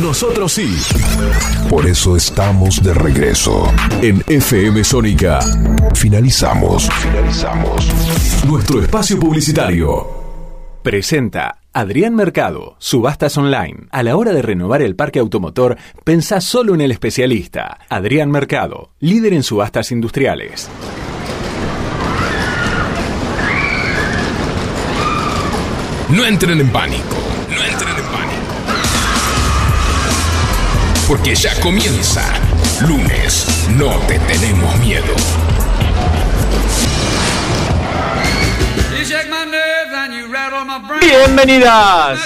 Nosotros sí. Por eso estamos de regreso. En FM Sónica, Finalizamos. Finalizamos. nuestro espacio publicitario. Presenta Adrián Mercado, Subastas Online. A la hora de renovar el parque automotor, pensá solo en el especialista. Adrián Mercado, líder en subastas industriales. No entren en pánico. Porque ya comienza. Lunes. No te tenemos miedo. Bienvenidas,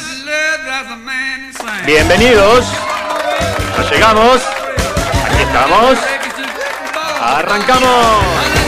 bienvenidos. Ya llegamos. Aquí estamos. Arrancamos.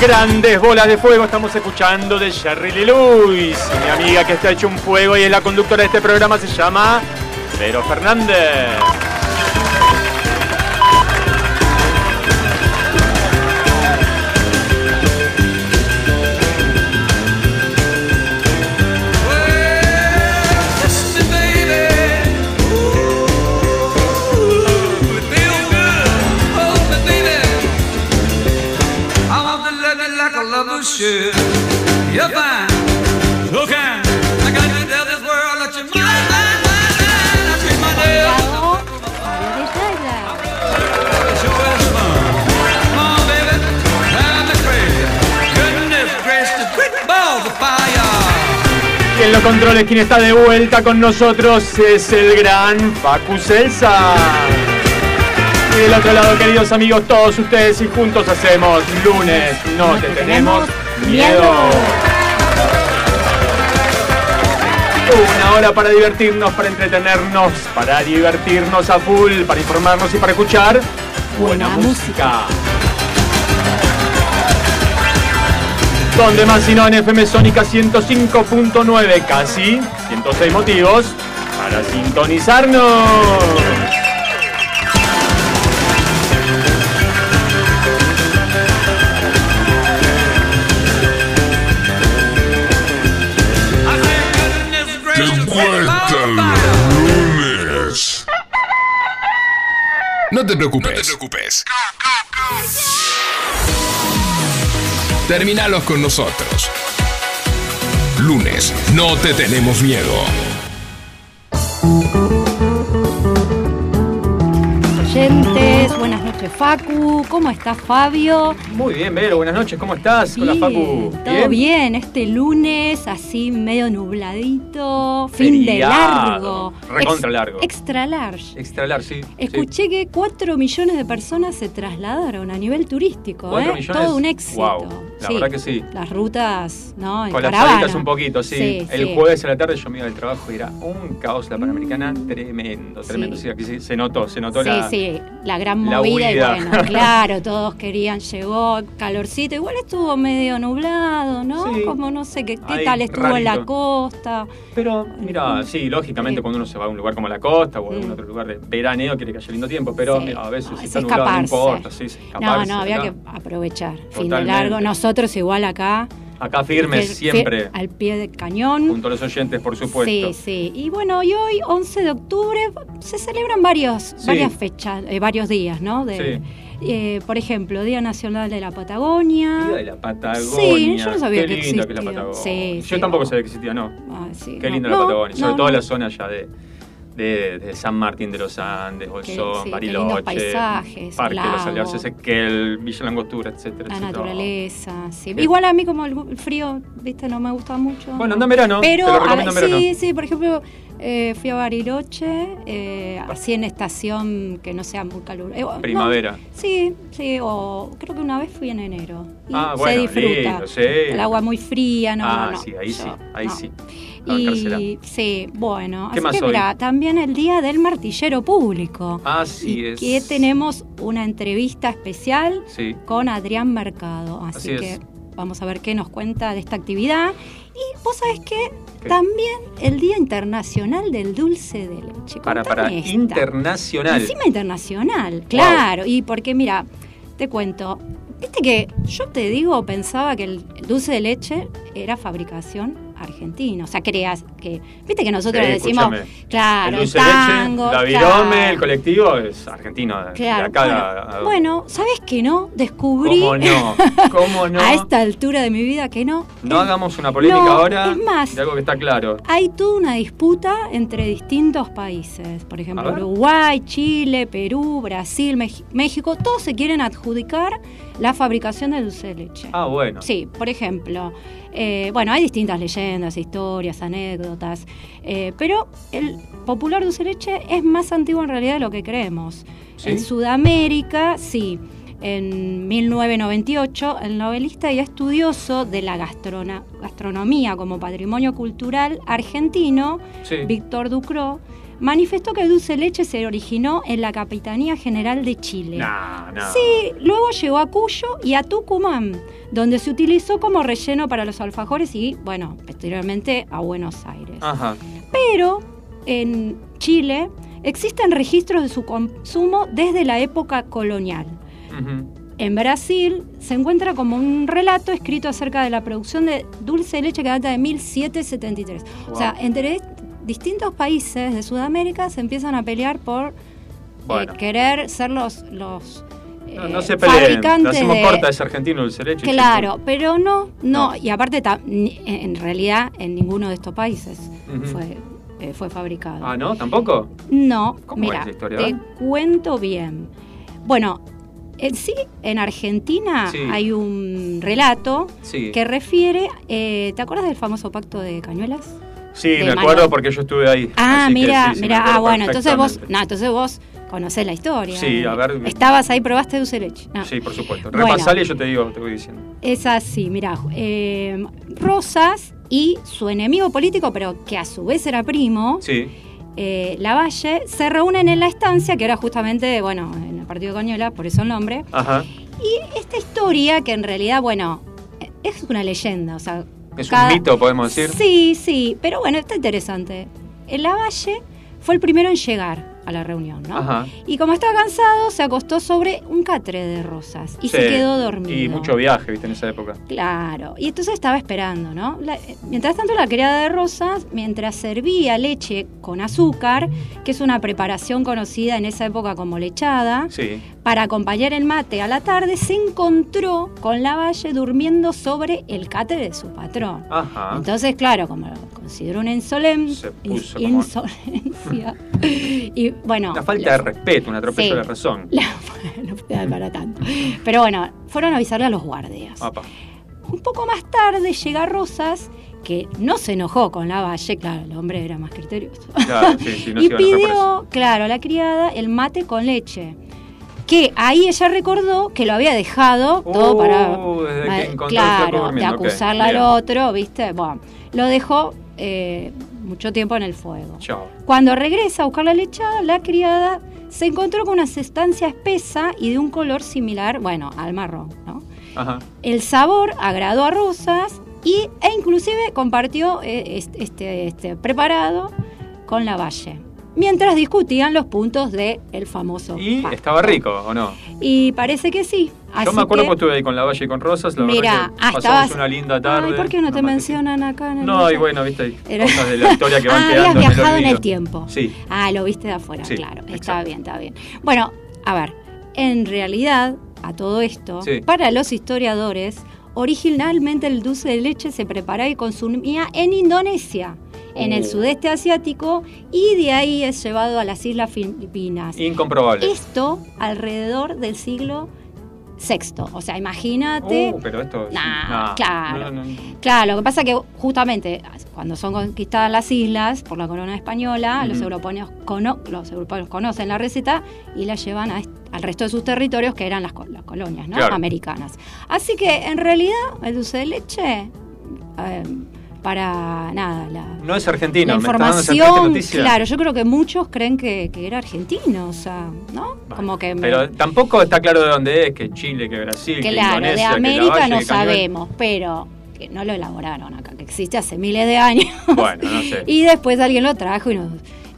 Grandes bolas de fuego estamos escuchando de Lee Lewis. Mi amiga que está hecho un fuego y es la conductora de este programa se llama Vero Fernández. Should. You're fine, so kind. I got to tell this world that you're mine, mine, mine, mine. I treat my nails. It sure is fun. Come on, baby, drive me crazy. Goodness gracious, quick balls of fire. Y en los controles quien está de vuelta con nosotros es el gran Facu Celsa. Y del otro lado, queridos amigos, todos ustedes y juntos hacemos lunes. No te tenemos miedo. Una hora para divertirnos, para entretenernos, para divertirnos a full, para informarnos y para escuchar buena música. Donde más si no en FM Sónica 105.9, casi 106 motivos para sintonizarnos. No te preocupes. No te preocupes. Terminalos con nosotros. Lunes, no te tenemos miedo. Oyentes, buenas noches Facu, ¿cómo estás Fabio? Muy bien, Vero, buenas noches, ¿cómo estás? Hola, Facu. Todo bien, este lunes así medio nubladito, fin de largo. Recontra Ex- largo. Extra large. Extra large, sí. Escuché que 4 millones de personas se trasladaron a nivel turístico, ¿Cuatro ¿eh? millones? Todo un éxito. Wow, la verdad que sí. Las rutas, ¿no? En Colapsaditas un poquito, sí. Sí, el sí. jueves a la tarde yo me iba del trabajo y era un caos la Panamericana tremendo, tremendo. Sí, aquí sí, se notó, se notó Sí, la... sí, la gran la movida y bueno, claro, todos querían, llegó calorcito, igual estuvo medio nublado, ¿no? Sí. Como no sé qué, qué Ahí, tal estuvo en la costa. Pero, mira, sí, lógicamente cuando uno se va a un lugar como la costa o a algún otro lugar de veraneo quiere que haya lindo tiempo, pero. Sí. mira, a veces No, si es está nublado no importa, sí, es No, escaparse, no, había ¿verdad? que aprovechar. Fin de Totalmente. largo. Nosotros igual acá. Acá firmes siempre, al pie del cañón. junto a los oyentes, por supuesto. Sí, sí. Y bueno, y hoy, 11 de octubre, se celebran varios, Sí. varias fechas, eh, varios días, ¿no? De, eh, por ejemplo, Día Nacional de la Patagonia. Día de la Patagonia. Sí, yo no sabía Qué que linda que es la existía. Patagonia. Sí, Yo sí. tampoco sabía que existía, no. Ah, sí, Qué no, no, la Patagonia, sobre todo la zona ya de, de, de San Martín de los Andes, Bolsón, sí, Bariloche, paisajes, Parque de los lago. Aliados Ezequiel, Villa Langostura, etcétera, La etcétera. naturaleza, sí. Igual a mí como el frío, viste, no me gusta mucho. Bueno, no. anda en verano, Pero te lo a- en verano. sí, sí, por ejemplo, eh, fui a Bariloche, eh, así en estación que no sea muy calurosa. Primavera. sí, sí, o creo que una vez fui en enero. Y Ah, se bueno, disfruta. lindo, sí. El agua muy fría, no, ah, no, no. sí, ahí sí, ahí sí. Y sí, bueno, ¿Qué así más que mira, también el día del martillero público. Así y es. que tenemos una entrevista especial Sí. con Adrián Mercado. Así, Así que es. Vamos a ver qué nos cuenta de esta actividad. Y vos sabés que también el Día Internacional del Dulce de Leche. Para, para, esta. internacional. Encima internacional, claro. Y porque mira, te cuento, viste que yo te digo, pensaba que el dulce de leche era fabricación argentina. O sea, creas que, viste que nosotros Sí, decimos, escúchame. claro, el el, dulce tango, leche, la virome, claro. el colectivo es argentino. Claro, de acá bueno, a- a- bueno, ¿sabes que no? Descubrí ¿Cómo no? ¿Cómo no? a esta altura de mi vida que no. No hagamos una polémica no, ahora es más. de algo que está claro. Hay toda una disputa entre distintos países, por ejemplo. Uruguay, Chile, Perú, Brasil, México, todos se quieren adjudicar la fabricación de dulce de leche. Ah, bueno. Sí, por ejemplo, eh, bueno, hay distintas leyendas, historias, anécdotas, eh, pero el popular dulce de leche es más antiguo en realidad de lo que creemos. ¿Sí? En Sudamérica, sí. En 1998, el novelista y estudioso de la gastronomía como patrimonio cultural argentino, Sí. Víctor Ducrot, manifestó que el dulce leche se originó en la Capitanía General de Chile. No, no. Sí, luego llegó a Cuyo y a Tucumán, donde se utilizó como relleno para los alfajores y, bueno, posteriormente a Buenos Aires. Ajá. Pero en Chile existen registros de su consumo desde la época colonial. En Brasil se encuentra como un relato escrito acerca de la producción de dulce de leche que data de 1773. O sea, Wow. entre distintos países de Sudamérica se empiezan a pelear por eh, querer ser los, los No, eh, no se peleen. La hacemos de- corta, es argentino el leche. Claro, pero no, no, No. y aparte en realidad en ninguno de estos países fue, eh, fue fabricado. Ah, ¿no? ¿Tampoco? No, ¿Cómo mira, es la historia? te cuento bien. Bueno, en sí, en Argentina Sí. hay un relato Sí. que refiere, eh, ¿te acuerdas del famoso pacto de Cañuelas? Sí, me acuerdo porque yo estuve ahí. Ah, mira, sí, sí, me mira, ah, bueno, entonces vos, no, entonces vos conocés la historia. Sí, a ver. Estabas ahí, probaste dulce. No. Sí, por supuesto. Repasale y yo te digo, te voy diciendo. Es así, mira, Rosas y su enemigo político, pero que a su vez era primo, Sí. eh, Lavalle, se reúnen en la estancia, que era justamente, bueno, en el partido de por eso el nombre. Ajá. Y esta historia, que en realidad, bueno, eh, es una leyenda, o sea... Es cada- un mito, podemos decir. Sí, sí, pero bueno, está interesante. El Lavalle fue el primero en llegar a la reunión, ¿no? Ajá. Y como estaba cansado, se acostó sobre un catre de rosas y se quedó dormido. Y mucho viaje, viste, en esa época. Claro, y entonces estaba esperando, ¿no? La- eh, mientras tanto, la criada de Rosas, mientras servía leche con azúcar, que es una preparación conocida en esa época como lechada, Sí. para acompañar el mate a la tarde, se encontró con Lavalle durmiendo sobre el catre de su patrón. Ajá. Entonces, claro, como lo consideró una insolen- Se puso ins- como- insolencia. y bueno. Una falta de respeto, un atropello Sí. de la razón. la- no para tanto. Pero bueno, fueron a avisarle a los guardias. Un poco más tarde llega Rosas, que no se enojó con la valle, claro, el hombre era más criterioso. Claro, sí, sí, no se y a pidió, claro, a la criada el mate con leche. Que ahí ella recordó que lo había dejado todo Uh, para. desde que claro, de acusarla al otro, ¿viste? Bueno, lo dejó eh, mucho tiempo en el fuego. Chao. Cuando regresa a buscar la lechada, la criada se encontró con una sustancia espesa y de un color similar, bueno, al marrón, ¿no? Ajá. El sabor agradó a Rosas y, e inclusive compartió eh, este, este, este preparado con la valle. Mientras discutían los puntos del el famoso ¿Y pacto. estaba rico o no? Y parece que sí. Yo Así me acuerdo que- que estuve ahí con la Valle y con Rosas. La Mira, verdad que ah, pasamos una linda tarde. Ay, ¿por qué no te mencionan acá en el No, y bueno, viste, hay Era- cosas de la historia que van ah, quedando. habías en el viajado en el tiempo. Sí. Ah, lo viste de afuera, Sí, claro. exacto. Está bien, está bien. Bueno, a ver, en realidad, a todo esto, Sí. para los historiadores, originalmente el dulce de leche se preparaba y consumía en Indonesia en el Uh. sudeste asiático y de ahí es llevado a las Islas Filipinas. Incomprobable. Esto alrededor del siglo VI. O sea, imagínate. Uh, pero esto. Nah, nah, claro. no, no, no. Claro, lo que pasa es que justamente cuando son conquistadas las islas por la corona española, los, europeos cono- los europeos conocen la receta y la llevan a al resto de sus territorios, que eran las, co- las colonias ¿no? Claro. americanas. Así que en realidad el dulce de leche, eh, para nada, la, No es argentino, la me está dando esa triste información, claro, yo creo que muchos creen que, que era argentino, o sea, ¿no? Como que me- Pero tampoco está claro de dónde es, que Chile, que Brasil, que Claro, de Indonesia, que América no que sabemos, pero que no lo elaboraron acá, que existe hace miles de años. Bueno, no sé. y después alguien lo trajo y nos...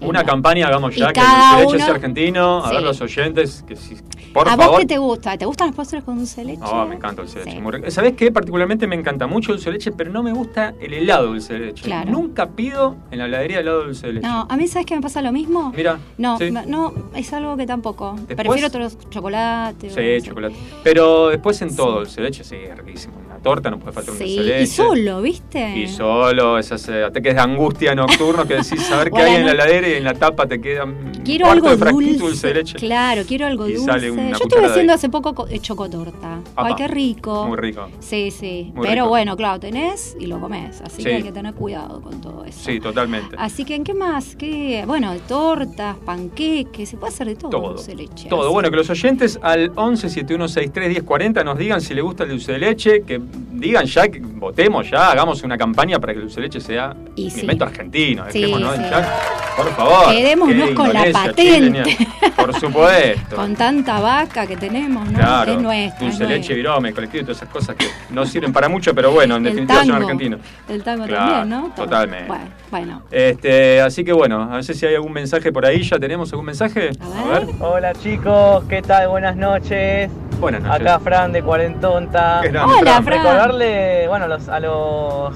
Una no. campaña, hagamos ya, que el dulce leche es argentino. A Sí. ver los oyentes, que si, por ¿A favor. vos qué te gusta? ¿Te gustan los postres con dulce de leche? Oh, me encanta el dulce de leche. Sí. ¿Sabés qué? Particularmente me encanta mucho el dulce de leche, pero no me gusta el helado dulce de leche. Claro. Nunca pido en la heladería helado dulce de leche. No, a mí ¿sabes que me pasa lo mismo? Mira, No, sí. no, es algo que tampoco. Después- Prefiero otros chocolates. Sí, chocolate. Pero después en todo, dulce de leche, sí, es riquísimo. Torta no puede faltar un Sí, dulce de leche. y solo, ¿viste? Y solo, esas eh, ataques de angustia nocturnos que decís saber qué hay en la heladera y en la tapa te quedan Quiero algo de dulce. dulce de leche. Claro, quiero algo Y dulce. sale una Yo estuve haciendo hace poco co- eh, chocotorta. Apa. Ay, qué rico. Muy rico. Sí, sí. Muy Pero rico. bueno, claro, tenés y lo comés. Así Sí. que hay que tener cuidado con todo eso. Sí, totalmente. Así que, ¿en qué más? ¿Qué? Bueno, tortas, panqueques, se puede hacer de todo. Todo. dulce de leche. Todo. Así. Bueno, que los oyentes al 11 7163 1040 nos digan si les gusta el dulce de leche, que digan ya, que votemos ya, hagamos una campaña para que el dulce de leche sea Y un sí. invento argentino. Sí, Dejémonos sí. ya, por favor. Quedémonos que con la patente. Chile, por supuesto. Con tanta vaca que tenemos, ¿no? Claro, es nuestra. dulce es leche, virome, colectivo y todas esas cosas que no sirven para mucho, pero bueno, en El definitiva son argentinos. El tango Claro, también, ¿no? Todo. totalmente. Bueno, bueno. Este, así que bueno, a ver si hay algún mensaje por ahí. ¿Ya tenemos algún mensaje? A ver. Hola chicos, ¿qué tal? Buenas noches. Buenas noches. Acá Fran de Cuarentonta. Hola, Fran. Recordarle, bueno, los- a los,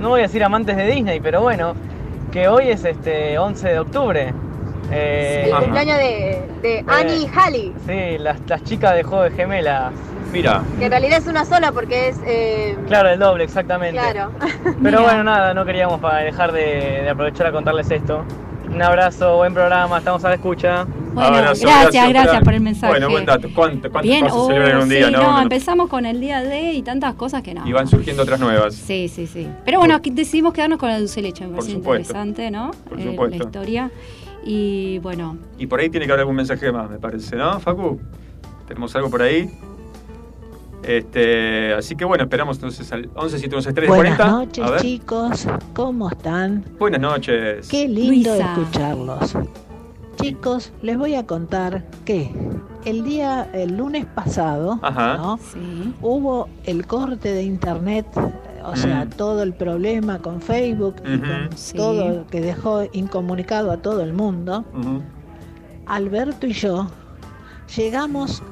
no voy a decir amantes de Disney, pero bueno, que hoy es este 11 de octubre. Eh, El cumpleaños de, de Annie y Halley, sí, las, las chicas de Juego de Gemelas. Mira, que en realidad es una sola porque es... eh, Claro, el doble, exactamente. claro. Pero Mira. bueno, nada, no queríamos para dejar de, de aprovechar a contarles esto. Un abrazo, buen programa, estamos a la escucha. Bueno, abrazo, gracias, gracias, por el mensaje. Bueno, buen dato. ¿Cuánto- ¿Cuántas Bien, cosas oh, se celebran en un sí, día? no, no? empezamos con el día D y tantas cosas que no. Y van surgiendo otras nuevas. Sí, sí, sí. Pero bueno, aquí decidimos quedarnos con la dulce de leche, me Por parece supuesto. interesante, ¿no? Por Eh, supuesto. la historia. Y bueno, Y por ahí tiene que haber algún mensaje más, me parece, ¿no, Facu? ¿Tenemos algo por ahí? Este, así que bueno, esperamos entonces al 11 713 Buenas 40. noches, chicos. ¿Cómo están? Buenas noches. Qué lindo Luisa. escucharlos. Chicos, les voy a contar que el día, el lunes pasado. ¿no? sí. hubo el corte de internet, o sea, Mm. todo el problema con Facebook y con Sí. todo que dejó incomunicado a todo el mundo. Alberto y yo llegamos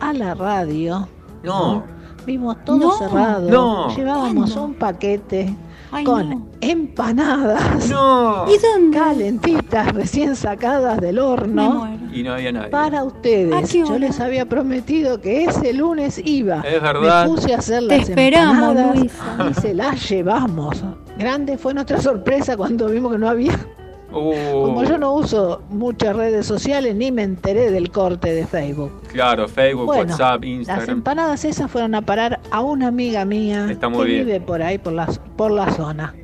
a la radio. No. Vimos todo No. cerrado. No. Llevábamos ¿Cuándo? un paquete Ay, con no. empanadas No. ¿Y dónde? calentitas, recién sacadas del Me horno. muero. Y no había nadie. Para ¿A ustedes, qué yo les había prometido que ese lunes iba. Es verdad. Me puse a hacer Te las esperamos, empanadas Luisa. y se las llevamos. Grande fue nuestra sorpresa cuando vimos que no había. Uh, Como yo no uso muchas redes sociales, ni me enteré del corte de Facebook. Claro, Facebook, Bueno, WhatsApp, Las Instagram. empanadas esas fueron a parar a una amiga mía Está muy que bien. vive por ahí, por la, por la zona.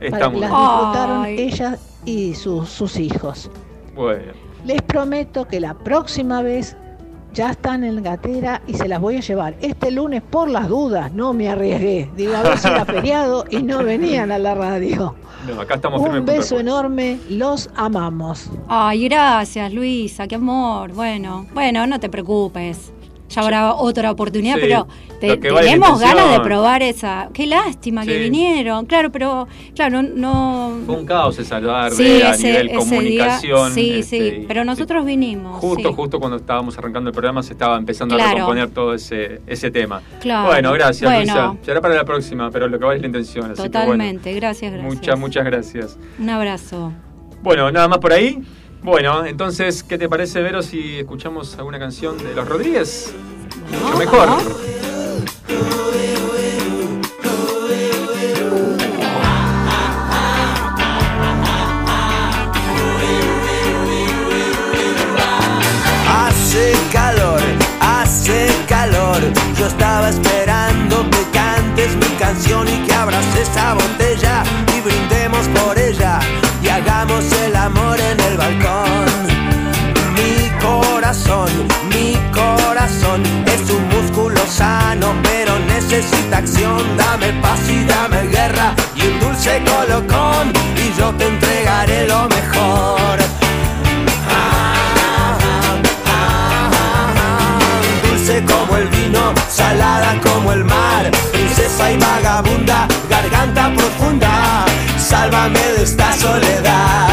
Está Para que muy las bien. disfrutaron Ay. ella y sus, sus hijos. Bueno. Les prometo que la próxima vez ya están en gatera y se las voy a llevar. Este lunes, por las dudas, no me arriesgué. Digo, a ver si era feriado y no venían a la radio. No, acá estamos. Un beso enorme, los amamos. Ay, gracias, Luisa, qué amor. Bueno, bueno, no te preocupes. Ya habrá otra oportunidad, Sí, pero te- tenemos ganas de probar esa. Qué lástima que vinieron. Claro, pero claro, no. Fue un caos esa tarde Sí, a ese- nivel ese comunicación. día- sí, este, sí, pero nosotros vinimos. Justo, justo cuando estábamos arrancando el programa se estaba empezando a recomponer todo ese, ese tema. Claro. Bueno, gracias, Bueno. Luisa. Será para la próxima, pero lo que vale es la intención. Así Totalmente, gracias, gracias. muchas, muchas gracias. Un abrazo. Bueno, nada más por ahí. Bueno, entonces, ¿qué te parece, Vero, si escuchamos alguna canción de Los Rodríguez? Mucho mejor. Hace calor, hace calor. Yo estaba esperando que cantes mi canción y que abras esa botella y brindemos por ella es un músculo sano, pero necesita acción. Dame paz y dame guerra y un dulce colocón y yo te entregaré lo mejor. Dulce como el vino, salada como el mar, princesa y vagabunda, garganta profunda, sálvame de esta soledad.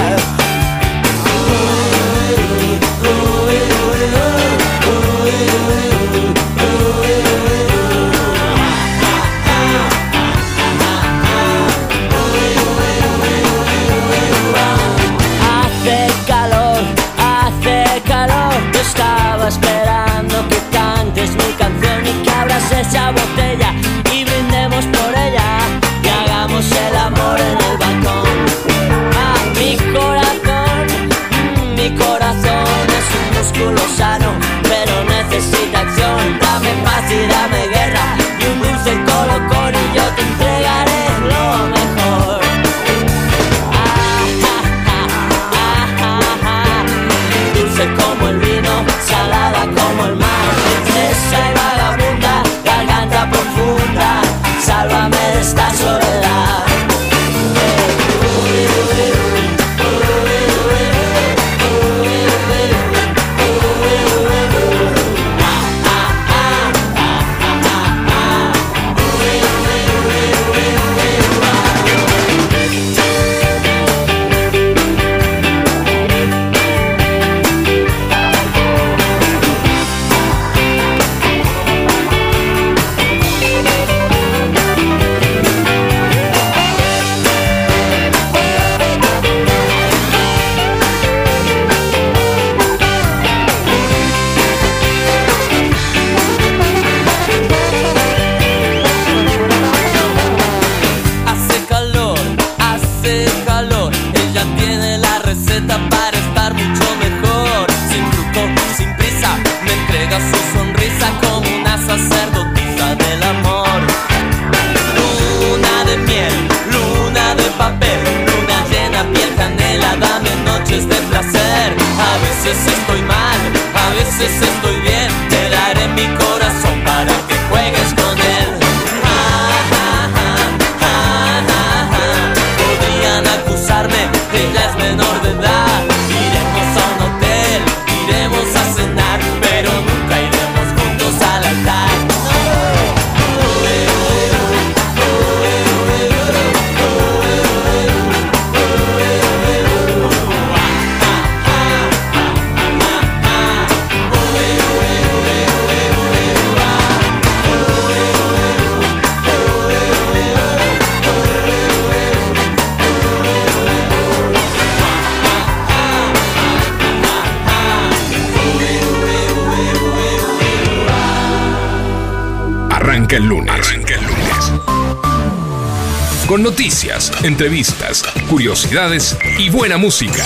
Entrevistas, curiosidades y buena música.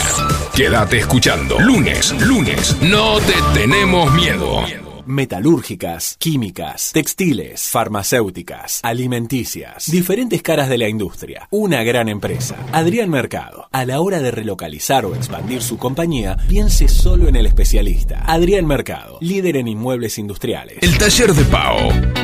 Quédate escuchando. Lunes, lunes. No te tenemos miedo. Metalúrgicas, químicas, textiles, farmacéuticas, alimenticias, diferentes caras de la industria. Una gran empresa. Adrián Mercado. A la hora de relocalizar o expandir su compañía, piense solo en el especialista. Adrián Mercado, líder en inmuebles industriales. El taller de Pao.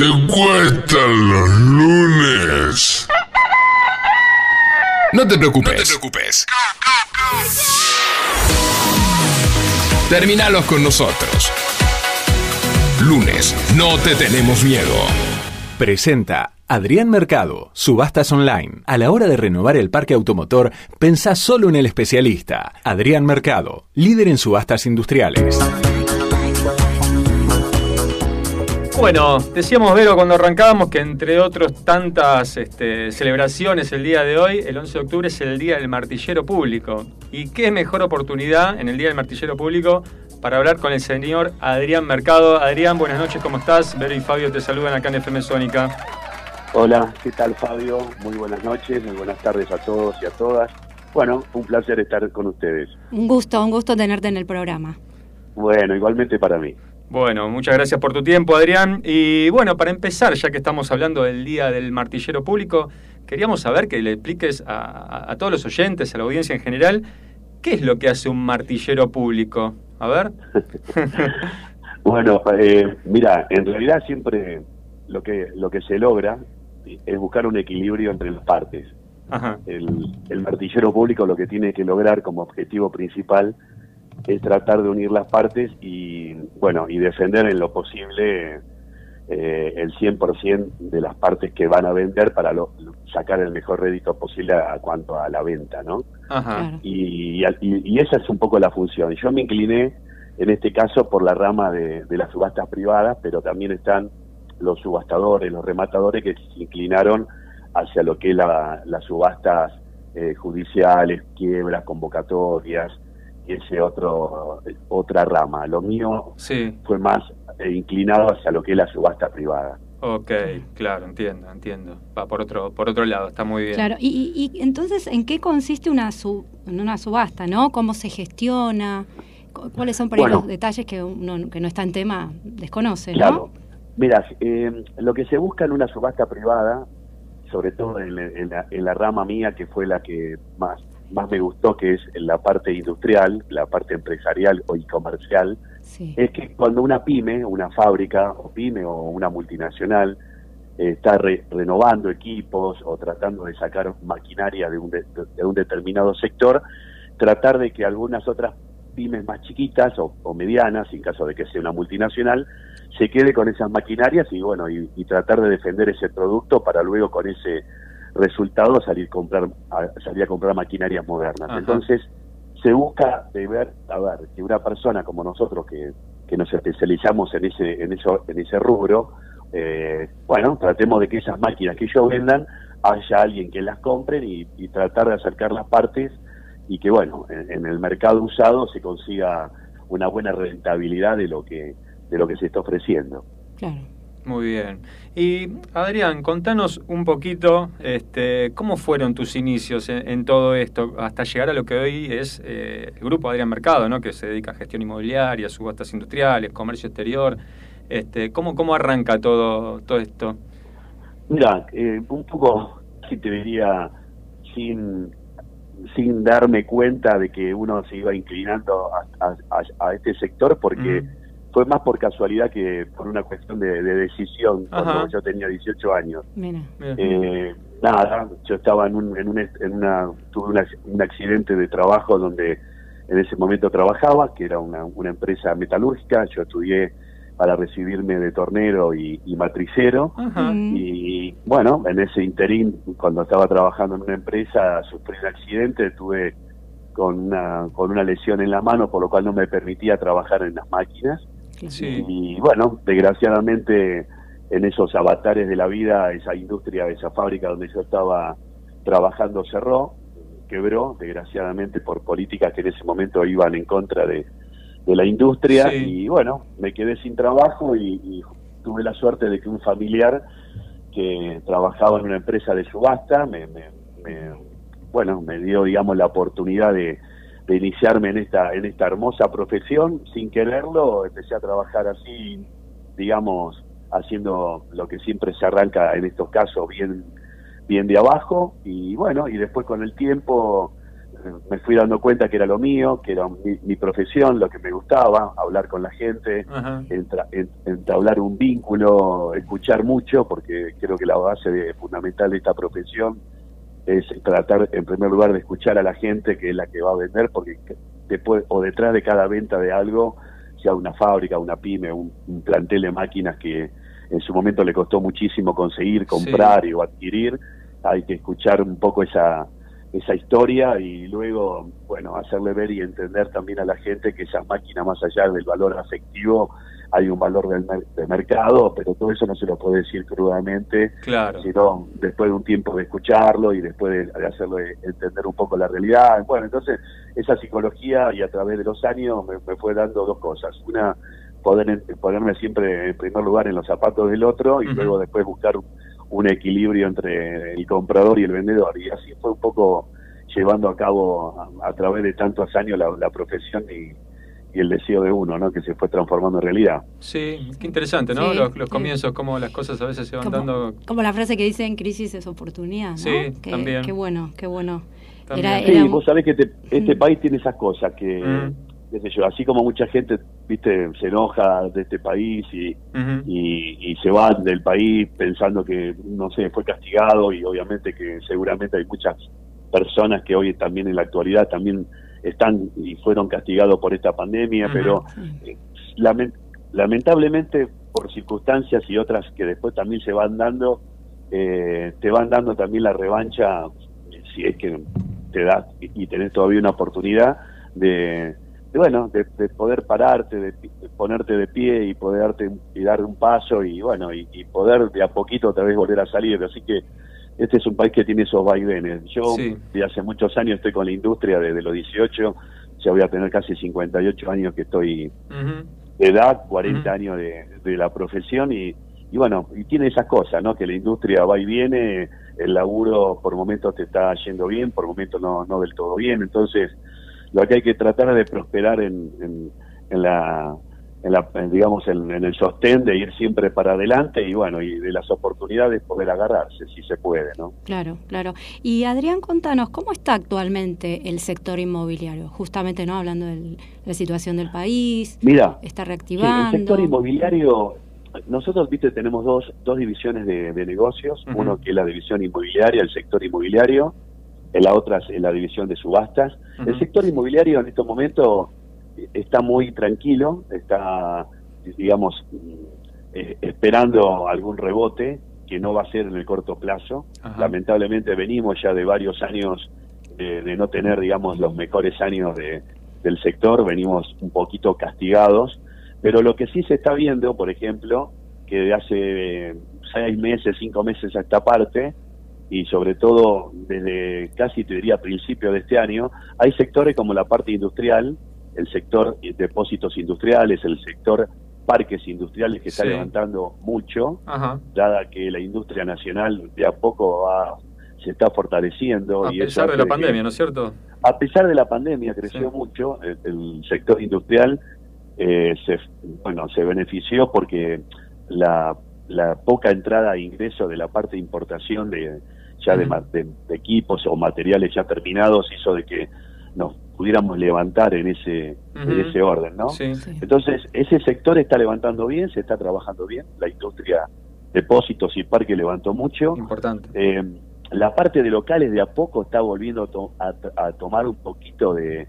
¿Te cuestan los lunes? No te preocupes. No te preocupes. Terminalos con nosotros. Lunes, no te tenemos miedo. Presenta Adrián Mercado, Subastas Online. A la hora de renovar el parque automotor, pensá solo en el especialista. Adrián Mercado, líder en subastas industriales. Bueno, decíamos, Vero, cuando arrancábamos que entre otros tantas este, celebraciones el día de hoy, el 11 de octubre es el Día del Martillero Público. ¿Y qué mejor oportunidad en el Día del Martillero Público para hablar con el señor Adrián Mercado? Adrián, buenas noches, ¿cómo estás? Vero y Fabio te saludan acá en FM Sónica. Hola, ¿qué tal Fabio? Muy buenas noches, muy buenas tardes a todos y a todas. Bueno, un placer estar con ustedes. Un gusto, un gusto tenerte en el programa. Bueno, igualmente para mí. Bueno, muchas gracias por tu tiempo, Adrián. Y bueno, para empezar, ya que estamos hablando del Día del Martillero Público, queríamos saber que le expliques a, a- a todos los oyentes, a la audiencia en general, qué es lo que hace un martillero público. A ver. Bueno, eh, mira, en realidad siempre lo que lo que se logra es buscar un equilibrio entre las partes. Ajá. El, el martillero público lo que tiene que lograr como objetivo principal es tratar de unir las partes y bueno y defender en lo posible eh, el 100% de las partes que van a vender para lo- sacar el mejor rédito posible a, a cuanto a la venta, ¿no? Ajá. y, y- y esa es un poco la función. Yo me incliné en este caso por la rama de, de las subastas privadas, pero también están los subastadores, los rematadores que se inclinaron hacia lo que es la- las subastas eh, judiciales, quiebras, convocatorias, ese otro otra rama. Lo mío Sí. fue más eh, inclinado hacia lo que es la subasta privada. Ok, claro, entiendo, entiendo. Va por otro, por otro lado, está muy bien. Claro, y, y- entonces, ¿en qué consiste una, sub- en una subasta, no? ¿Cómo se gestiona? Cu- ¿Cuáles son por ahí Bueno. los detalles que uno que no está en tema desconoce, Claro. no? Mira, eh, lo que se busca en una subasta privada, sobre todo en, la- en la, en la rama mía, que fue la que más, más me gustó, que es en la parte industrial, la parte empresarial o y comercial, es que cuando una pyme, una fábrica o pyme o una multinacional eh, está re- renovando equipos o tratando de sacar maquinaria de un, de- de un determinado sector, tratar de que algunas otras pymes más chiquitas o, o medianas, en caso de que sea una multinacional, se quede con esas maquinarias y bueno y, y tratar de defender ese producto para luego con ese resultado salir comprar a, salir a comprar maquinarias modernas. Ajá. Entonces se busca de ver, a ver, que una persona como nosotros que, que nos especializamos en ese, en eso, en ese rubro, eh, bueno, tratemos de que esas máquinas que ellos vendan haya alguien que las compre y, y tratar de acercar las partes y que bueno, en, en el mercado usado se consiga una buena rentabilidad de lo que, de lo que se está ofreciendo. Muy bien. Y Adrián, contanos un poquito este, cómo fueron tus inicios en, en todo esto hasta llegar a lo que hoy es eh, el grupo Adrián Mercado, ¿no? que se dedica a gestión inmobiliaria, subastas industriales, comercio exterior. Este, ¿cómo, ¿Cómo arranca todo, todo esto? Mira, eh, un poco, si te diría, sin, sin darme cuenta de que uno se iba inclinando a, a- a- a este sector, porque fue más por casualidad que por una cuestión de, de decisión cuando Ajá. yo tenía 18 años. Mira. Eh, nada, yo estaba en, un, en, un, en una, tuve una- un accidente de trabajo donde en ese momento trabajaba, que era una, una empresa metalúrgica, yo estudié para recibirme de tornero y, y matricero, y bueno, en ese interín, cuando estaba trabajando en una empresa, sufrí un accidente, tuve con una, con una lesión en la mano, por lo cual no me permitía trabajar en las máquinas. Y bueno, desgraciadamente en esos avatares de la vida, esa industria, esa fábrica donde yo estaba trabajando cerró, quebró, desgraciadamente por políticas que en ese momento iban en contra de, de la industria. Sí. Y bueno, me quedé sin trabajo y, y tuve la suerte de que un familiar que trabajaba en una empresa de subasta me, me- me- bueno, me dio, digamos, la oportunidad de, de iniciarme en esta, en esta hermosa profesión. Sin quererlo, empecé a trabajar así, digamos, haciendo lo que siempre se arranca en estos casos bien, bien de abajo. Y bueno, y después con el tiempo eh, me fui dando cuenta que era lo mío, que era mi, mi profesión, lo que me gustaba, hablar con la gente, entra- entablar un vínculo, escuchar mucho, porque creo que la base de- fundamental de esta profesión es tratar en primer lugar de escuchar a la gente que es la que va a vender, porque después o detrás de cada venta de algo, sea una fábrica, una pyme, un, un plantel de máquinas que en su momento le costó muchísimo conseguir, comprar y o adquirir, hay que escuchar un poco esa esa historia y luego, bueno, hacerle ver y entender también a la gente que esas máquinas, más allá del valor afectivo, hay un valor del mer- de mercado, pero todo eso no se lo puede decir crudamente, Claro. sino después de un tiempo de escucharlo y después de, de hacerle entender un poco la realidad. Bueno, entonces esa psicología y a través de los años me, me fue dando dos cosas. Una, poder ponerme siempre en primer lugar en los zapatos del otro y luego después buscar un equilibrio entre el comprador y el vendedor. Y así fue un poco llevando a cabo a, a través de tantos años la, la profesión y, y el deseo de uno, ¿no? Que se fue transformando en realidad. Sí, qué interesante, ¿no? Sí, los, los sí. comienzos, cómo las cosas a veces se van Como- dando. Como la frase que dice en crisis es oportunidad, ¿no? Sí, Qué- también. Qué bueno, qué bueno. Era, Sí, era- vos sabés que te- este país tiene esas cosas que, Mm. qué sé yo, así como mucha gente, viste, se enoja de este país y, y, y se va del país pensando que, no sé, fue castigado y obviamente que seguramente hay muchas personas que hoy también en la actualidad también están y fueron castigados por esta pandemia, pero eh, lamen- lamentablemente por circunstancias y otras que después también se van dando, eh, te van dando también la revancha, eh, si es que te das y, tenés todavía una oportunidad de, de, bueno, de, de poder pararte, de, de ponerte de pie y poder darte, y dar un paso y bueno, y, y poder de a poquito otra vez volver a salir. Así que este es un país que tiene esos vaivenes. Yo Sí. de hace muchos años estoy con la industria desde los 18, ya voy a tener casi 58 años que estoy de edad, 40 Ujú. años de, de la profesión y, y bueno, y tiene esas cosas, ¿no? Que la industria va y viene, el laburo por momentos te está yendo bien, por momentos no, no del todo bien, entonces lo que hay que tratar es de prosperar en, en, en la, en la en, digamos, en, en el sostén de ir siempre para adelante y bueno, y de las oportunidades poder agarrarse, si se puede, ¿no? Claro, claro. Y Adrián, contanos, ¿cómo está actualmente el sector inmobiliario? Justamente, ¿no? Hablando de la situación del país, Mira, está Sí, reactivando. el sector inmobiliario, nosotros, viste, tenemos dos, dos divisiones de, de negocios, uno que es la división inmobiliaria, el sector inmobiliario, en la otra es la división de subastas. El sector inmobiliario en estos momentos está muy tranquilo, está, digamos, eh, esperando algún rebote que no va a ser en el corto plazo. Ajá. Lamentablemente venimos ya de varios años de, de no tener, digamos, los mejores años de, del sector, venimos un poquito castigados, pero lo que sí se está viendo, por ejemplo, que de hace seis meses, cinco meses a esta parte, y sobre todo desde casi te diría principio de este año, hay sectores como la parte industrial, el sector depósitos industriales, el sector parques industriales que está levantando mucho, Ajá. dada que la industria nacional de a poco va, se está fortaleciendo. A y eso pesar de la que- pandemia, ¿no es cierto? a pesar de la pandemia creció Sí. mucho el, el sector industrial eh, se bueno se benefició porque la, la poca entrada e ingreso de la parte de importación de ya de, de- de equipos o materiales ya terminados hizo de que nos pudiéramos levantar en ese en ese orden no Sí. entonces ese sector está levantando bien se está trabajando bien. La industria depósitos y parque levantó mucho. Importante. eh, la parte de locales de a poco está volviendo a, to- a- a tomar un poquito de,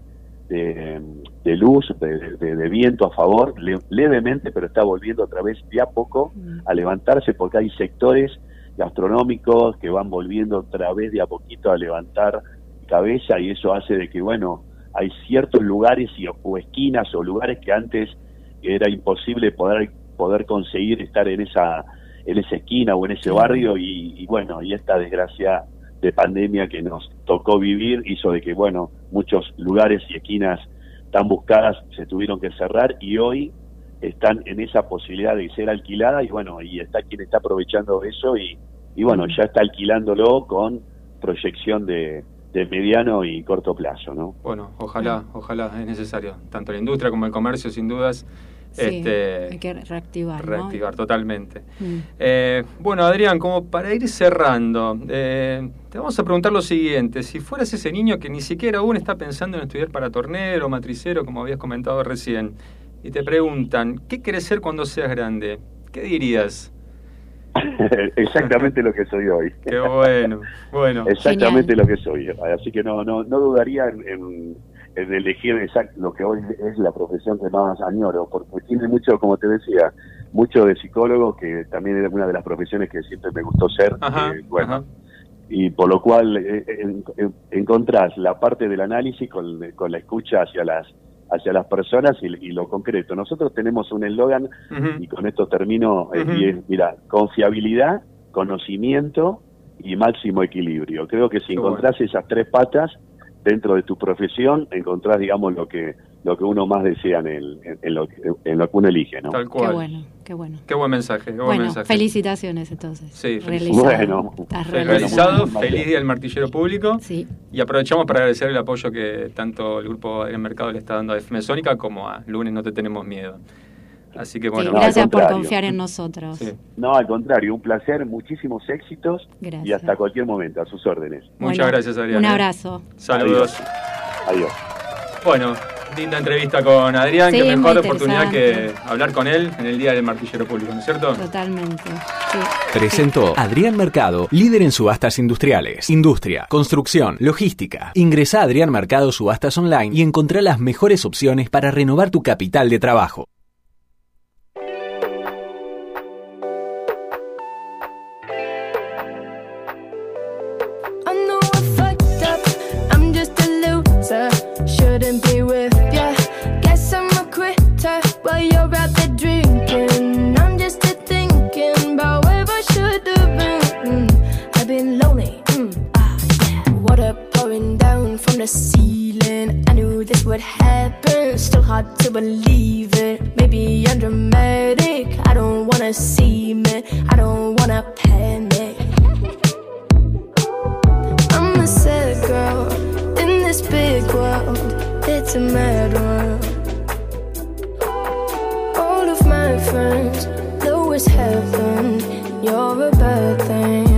de, de luz, de, de- de viento a favor, le- levemente, pero está volviendo otra vez de a poco a levantarse porque hay sectores gastronómicos que van volviendo otra vez de a poquito a levantar cabeza y eso hace de que, bueno, hay ciertos lugares y, o esquinas o lugares que antes era imposible poder, poder conseguir estar en esa en esa esquina o en ese barrio y, y bueno, y esta desgracia de pandemia que nos tocó vivir hizo de que, bueno, muchos lugares y esquinas tan buscadas se tuvieron que cerrar y hoy están en esa posibilidad de ser alquilada y bueno, y está quien está aprovechando eso y, y bueno, ya está alquilándolo con proyección de, de mediano y corto plazo, ¿no? Bueno, ojalá, ojalá es necesario. Tanto la industria como el comercio, sin dudas. Sí, este, hay que reactivar, ¿no? reactivar totalmente. Mm. Eh, bueno, Adrián, como para ir cerrando, eh, te vamos a preguntar lo siguiente. Si fueras ese niño que ni siquiera aún está pensando en estudiar para tornero, matricero, como habías comentado recién, y te preguntan, ¿qué querés ser cuando seas grande? ¿Qué dirías? Exactamente lo que soy hoy. Qué bueno, bueno. Exactamente lo que soy. Así que no, no, no dudaría en, en- en elegir exact- lo que hoy es la profesión que más añoro, porque tiene mucho, como te decía, mucho de psicólogo, que también era una de las profesiones que siempre me gustó ser. Ajá, eh, bueno, ajá. y por lo cual eh, en- en- encontrás la parte del análisis con, con la escucha hacia las hacia las personas y, y lo concreto. Nosotros tenemos un eslogan y con esto termino, eh, y es, mira, confiabilidad, conocimiento y máximo equilibrio. Creo que si encontrás esas tres patas dentro de tu profesión, encontrás, digamos, lo que lo que uno más desea en, el, en, en lo, que- en lo que uno elige, ¿no? Tal cual. Qué bueno, qué bueno. Qué buen mensaje, qué buen Bueno, mensaje. felicitaciones entonces. Sí, Realizado. Bueno. Estás realizado. realizado. Feliz Día del Martillero Público. Sí. Y aprovechamos para agradecer el apoyo que tanto el grupo del mercado le está dando a FM Sónica como a Lunes No Te Tenemos Miedo. Así que bueno. Sí, gracias por confiar en nosotros. No, al contrario, un placer, muchísimos éxitos y Gracias. hasta cualquier momento, a sus órdenes. Muchas Bueno, gracias, Adrián. Un abrazo. Saludos. Adiós. Bueno, linda entrevista con Adrián. Sí, Qué mejor oportunidad que hablar con él en el Día del Martillero Público, ¿no es cierto? Totalmente. Sí. Presentó Adrián Mercado, líder en subastas industriales, industria, construcción, logística. Ingresa a Adrián Mercado Subastas Online y encontrá las mejores opciones para renovar tu capital de trabajo. I know I fucked up. I'm just a loser. Shouldn't be with while you're out there drinking. I'm just a thinking about where I should have been. I've been lonely. Mm, ah. Water pouring down from the ceiling. I knew this would happen. Still hard to believe it. Maybe I'm dramatic. I don't wanna see me. I don't wanna panic. I'm a sad girl in this big world. It's a mad world. difference. it's heaven, you're a bad thing.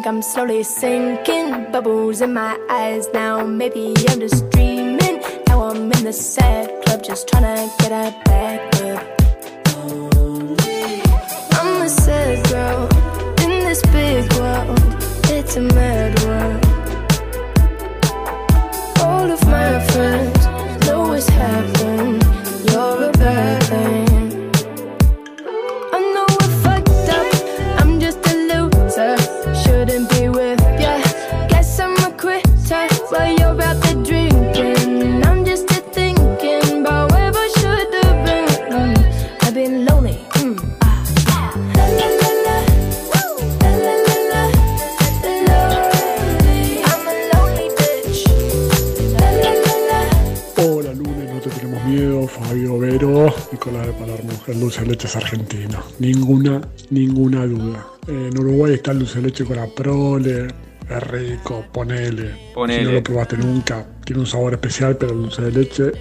Think I'm slowly sinking. Bubbles in my eyes now. Maybe I'm just dreaming. Now I'm in the sad club just trying to get a back up. I'm a sad girl in this big world. It's a mad world. Dulce de leche es argentino, ninguna, ninguna duda. En Uruguay está el dulce de leche con la prole, es rico, ponele. Ponele. Si no lo probaste nunca, tiene un sabor especial, pero el dulce de leche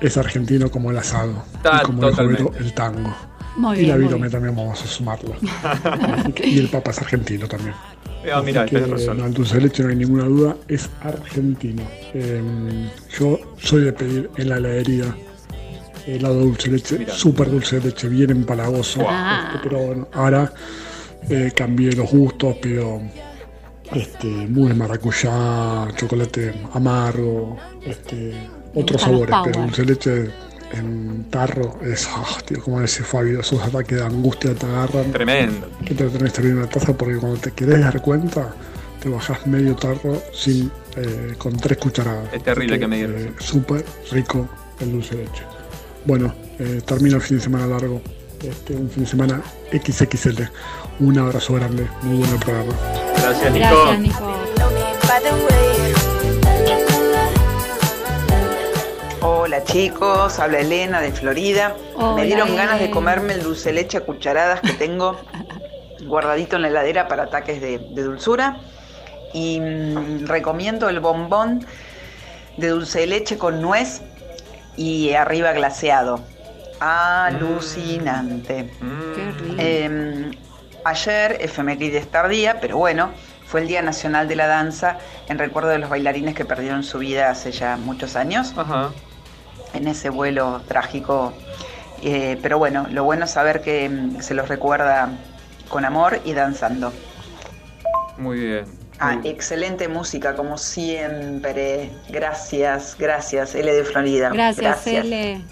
es argentino como el asado, y como el tango. Muy y bien, la virome también vamos a que- y el papa es argentino también. Ah, mira, Así que, tenés razón. no, el dulce de leche no hay ninguna duda, es argentino. Eh, yo soy de pedir en la heladería helado de dulce de leche, súper dulce de leche, bien empalagoso. Ah. Este, pero bueno, ahora eh, cambié los gustos, pido este, mousse maracuyá, chocolate amargo, este, otros sabores, pero dulce de leche en tarro es, ah, tío, como decía Fabio, esos ataques de angustia te agarran. Tremendo. Que te tenés que una taza porque cuando te querés dar cuenta, te bajás medio tarro sin, eh, con tres cucharadas. Es terrible Así que me digas eh, Súper rico el dulce de leche. Bueno, eh, termino el fin de semana largo. Este, un fin de semana XXL. Un abrazo grande. Muy bueno el programa. Gracias, Nico. Gracias. Hola chicos, habla Elena de Florida. Hola, Me dieron ganas de comerme el dulce de leche a cucharadas que tengo guardadito en la heladera para ataques de, de dulzura. Y mm, recomiendo el bombón de dulce de leche con nuez y arriba glaseado. Alucinante. Qué rico. Eh, ayer, efemérides tardía, pero bueno, fue el Día Nacional de la Danza en recuerdo de los bailarines que perdieron su vida hace ya muchos años en ese vuelo trágico. Eh, pero bueno, lo bueno es saber que mm, se los recuerda con amor y danzando. Muy bien. Ah, excelente música, como siempre. Gracias, gracias, L de Florida. Gracias, L. El-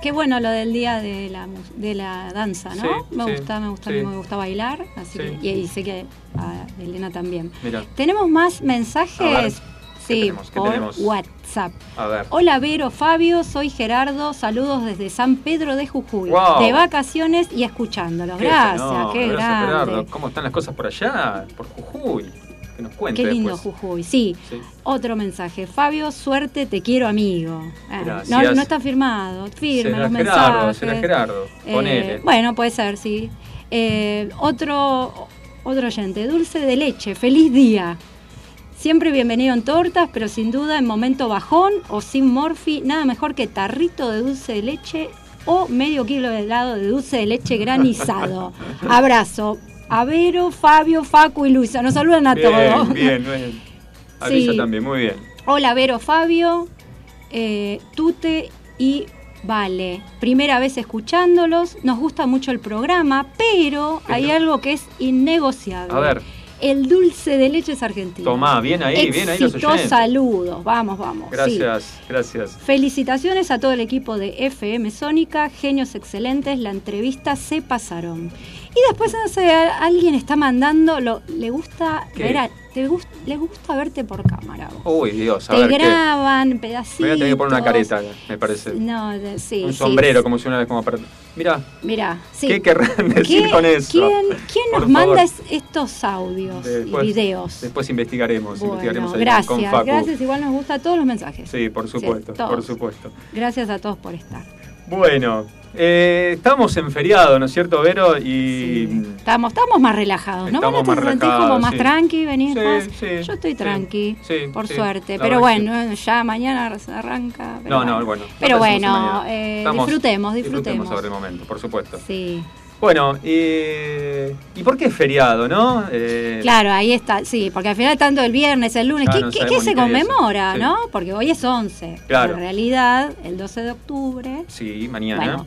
qué bueno lo del día de la, de la danza, ¿no? Sí, me sí, gusta, me gusta, sí. me gusta bailar, así Sí. que, y, y sé que a Elena también. Mira. Tenemos más mensajes, ¿qué sí, tenemos? ¿Qué por tenemos? WhatsApp. A ver. Hola Vero, Fabio, soy Gerardo, saludos desde San Pedro de Jujuy, Wow. de vacaciones y escuchándolos. Qué Gracias, qué gracias, grande. Gerardo. ¿Cómo están las cosas por allá? Por Jujuy. Que nos cuente Qué lindo después. Jujuy, sí. Sí. Otro mensaje. Fabio, suerte, te quiero amigo. Ah, no, no está firmado. Firme Será los Gerardo, mensajes. será Gerardo. Eh, Ponele. bueno, puede ser, sí. Eh, otro, otro oyente. Dulce de leche, feliz día. Siempre bienvenido en tortas, pero sin duda en momento bajón o sin morfi, nada mejor que tarrito de dulce de leche o medio kilo de helado de dulce de leche granizado. Abrazo. A Vero, Fabio, Facu y Luisa. Nos saludan a todos. Bien, bien, bien. Avisa Sí. también, muy bien. Hola Vero, Fabio, eh, Tute y Vale. Primera vez escuchándolos, nos gusta mucho el programa, pero hay algo que es innegociable. A ver. El dulce de leche es argentino. Tomá, bien ahí, bien ahí los oyentes. saludos, vamos, vamos. sí. Gracias, gracias. Felicitaciones a todo el equipo de FM Sónica, genios excelentes, la entrevista se pasaron. Y después, no sé, alguien está mandando, lo, le gusta ¿Qué? ver a- te gust- le gusta verte por cámara. vos. Uy, Dios, a Te ver qué. graban pedacitos. Me voy a tener que poner una careta, me parece. No, de- sí. Un sí, sombrero, sí. como si una vez como para... Mira, Mirá, sí. ¿qué querrán decir ¿Qué- con eso? ¿Quién, quién nos manda es- estos audios Después- y videos? Después investigaremos, investigaremos Bueno, ahí con gracias, Facu. gracias. Igual nos gustan todos los mensajes. Sí, por supuesto, todos. por supuesto. Gracias a todos por estar. Bueno, eh, estamos en feriado, ¿no es cierto, Vero? Y Estamos, estamos más relajados, ¿no? Estamos ¿Vos más te sentís como más sí. tranqui, venís Sí, más? sí, Yo estoy sí, tranqui, sí, por sí, suerte. Pero bueno, ya mañana arranca. Pero no, no, bueno. bueno. Pero bueno, eh, Estamos- disfrutemos, disfrutemos. sobre el momento, por supuesto. Sí. Bueno, eh, ¿y por qué es feriado, no? Eh, Claro, ahí está, sí, porque al final tanto el viernes, el lunes, ¿qué, no qué- se conmemora, sí. no? Porque hoy es 11. Claro. En realidad, el 12 de octubre, Sí, mañana. bueno,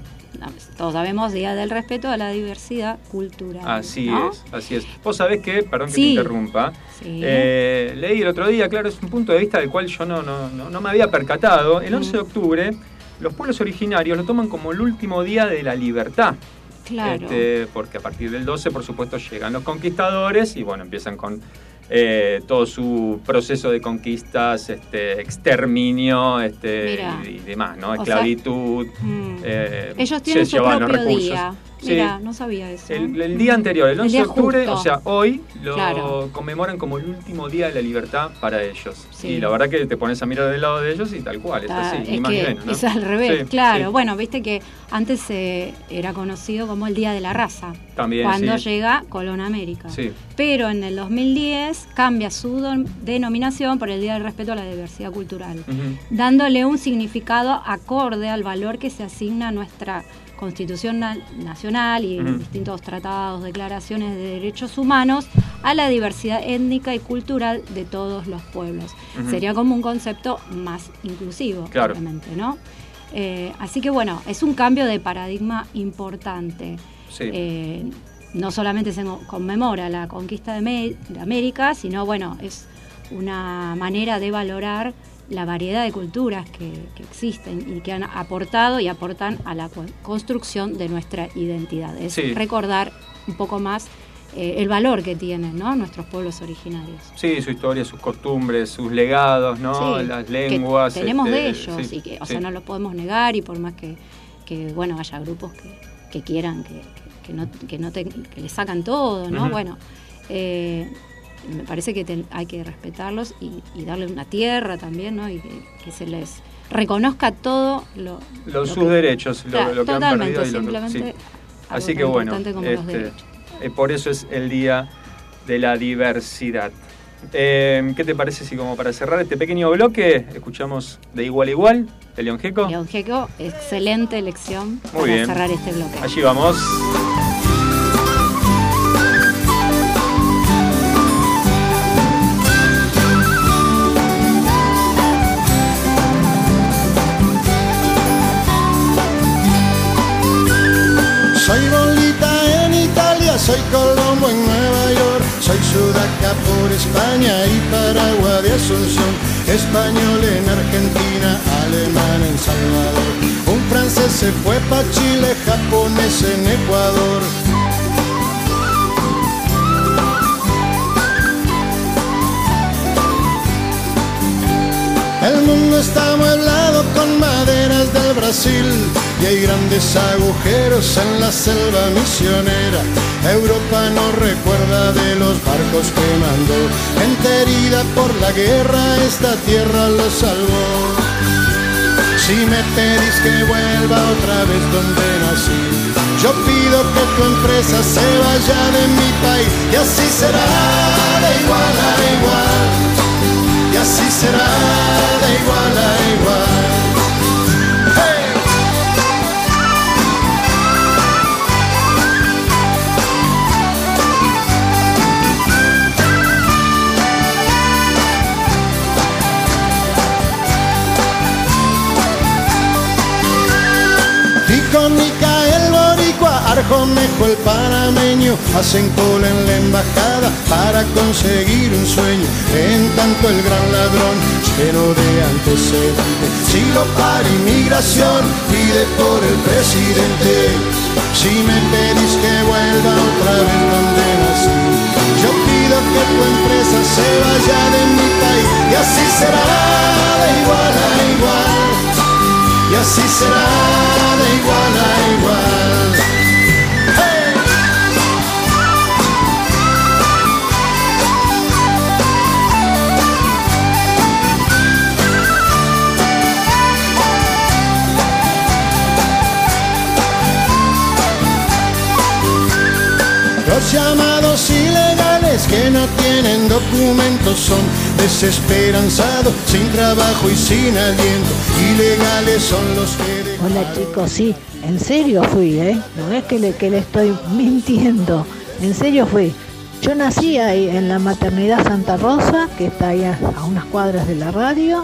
todos sabemos, Día del Respeto a la Diversidad Cultural. Así ¿no? es, así es. Vos sabés que, perdón que Sí. te interrumpa, Sí. eh, leí el otro día, claro, es un punto de vista del cual yo no, no, no, no me había percatado. El 11 de octubre, los pueblos originarios lo toman como el último día de la libertad. Claro. Este, porque a partir del 12, por supuesto, llegan los conquistadores y bueno, empiezan con eh, todo su proceso de conquistas, este, exterminio este, Mira. y, y demás, ¿no? Sea, Esclavitud. mm. eh, Ellos se tienen su los propio recursos. día. Sí. Mira, no sabía eso. El, el día anterior, el El 11 día de octubre, justo. o sea, hoy lo Claro. conmemoran como el último día de la libertad para ellos. Sí. Y la verdad que te pones a mirar del lado de ellos y tal cual, es Está- así, ni es más ni menos. ¿no? es al revés, Sí, claro. Bueno, viste que antes eh, era conocido como el Día de la Raza. También, cuando llega Colón América. Sí. Pero en el 2010 cambia su denominación por el Día del Respeto a la Diversidad Cultural, dándole un significado acorde al valor que se asigna a nuestra Constitución na- Nacional y distintos tratados, declaraciones de derechos humanos a la diversidad étnica y cultural de todos los pueblos. Sería como un concepto más inclusivo, Claro. obviamente, ¿no? Eh, así que bueno, es un cambio de paradigma importante. Sí. Eh, no solamente se mo- conmemora la conquista de América, sino bueno, es una manera de valorar la variedad de culturas que, que existen y que han aportado y aportan a la construcción de nuestra identidad. Es Sí. recordar un poco más eh, el valor que tienen ¿no? nuestros pueblos originarios. Sí, su historia, sus costumbres, sus legados, ¿no? Sí, Las que lenguas. tenemos este, de ellos sí, y que, o sea, no lo podemos negar y por más que, que bueno, haya grupos que, que quieran que, que no, que no te- que le sacan todo, ¿no? Bueno, eh, me parece que te- hay que respetarlos y, y darle una tierra también, ¿no? Y que, que se les reconozca todo lo, Los, lo sus que- derechos, lo, Claro, lo que han perdido y lo que- simplemente sí. Así que bueno, este, eh, por eso es el Día de la Diversidad. Eh, ¿Qué te parece si como para cerrar este pequeño bloque escuchamos de igual a igual de León Gieco? León Gieco, excelente elección Muy para bien. cerrar este bloque. Allí vamos. Soy Colombo en Nueva York, soy Sudaca por España y Paraguay de Asunción, español en Argentina, alemán en Salvador. Un francés se fue pa' Chile, japonés en Ecuador. El mundo está amueblado con maderas del Brasil y hay grandes agujeros en la selva misionera. Europa no recuerda de los barcos que mandó, gente herida por la guerra, esta tierra lo salvó. Si me pedís que vuelva otra vez donde nací, yo pido que tu empresa se vaya de mi país y así será de igual a igual y así será de igual a igual. Arjomejo, el panameño hacen cola en la embajada para conseguir un sueño. En tanto el gran ladrón, lleno de antecedentes, silo para inmigración, pide por el presidente. Si me pedís que vuelva otra vez donde nací, yo pido que tu empresa se vaya de mi país y así será de igual a igual. Y así será de igual a igual. Los llamados ilegales que no tienen documentos son desesperanzados, sin trabajo y sin aliento. Ilegales son los que... Hola chicos, sí, en serio fui, ¿eh? No es que le, que le estoy mintiendo, en serio fui. Yo nací ahí en la maternidad Santa Rosa, que está ahí a, a unas cuadras de la radio,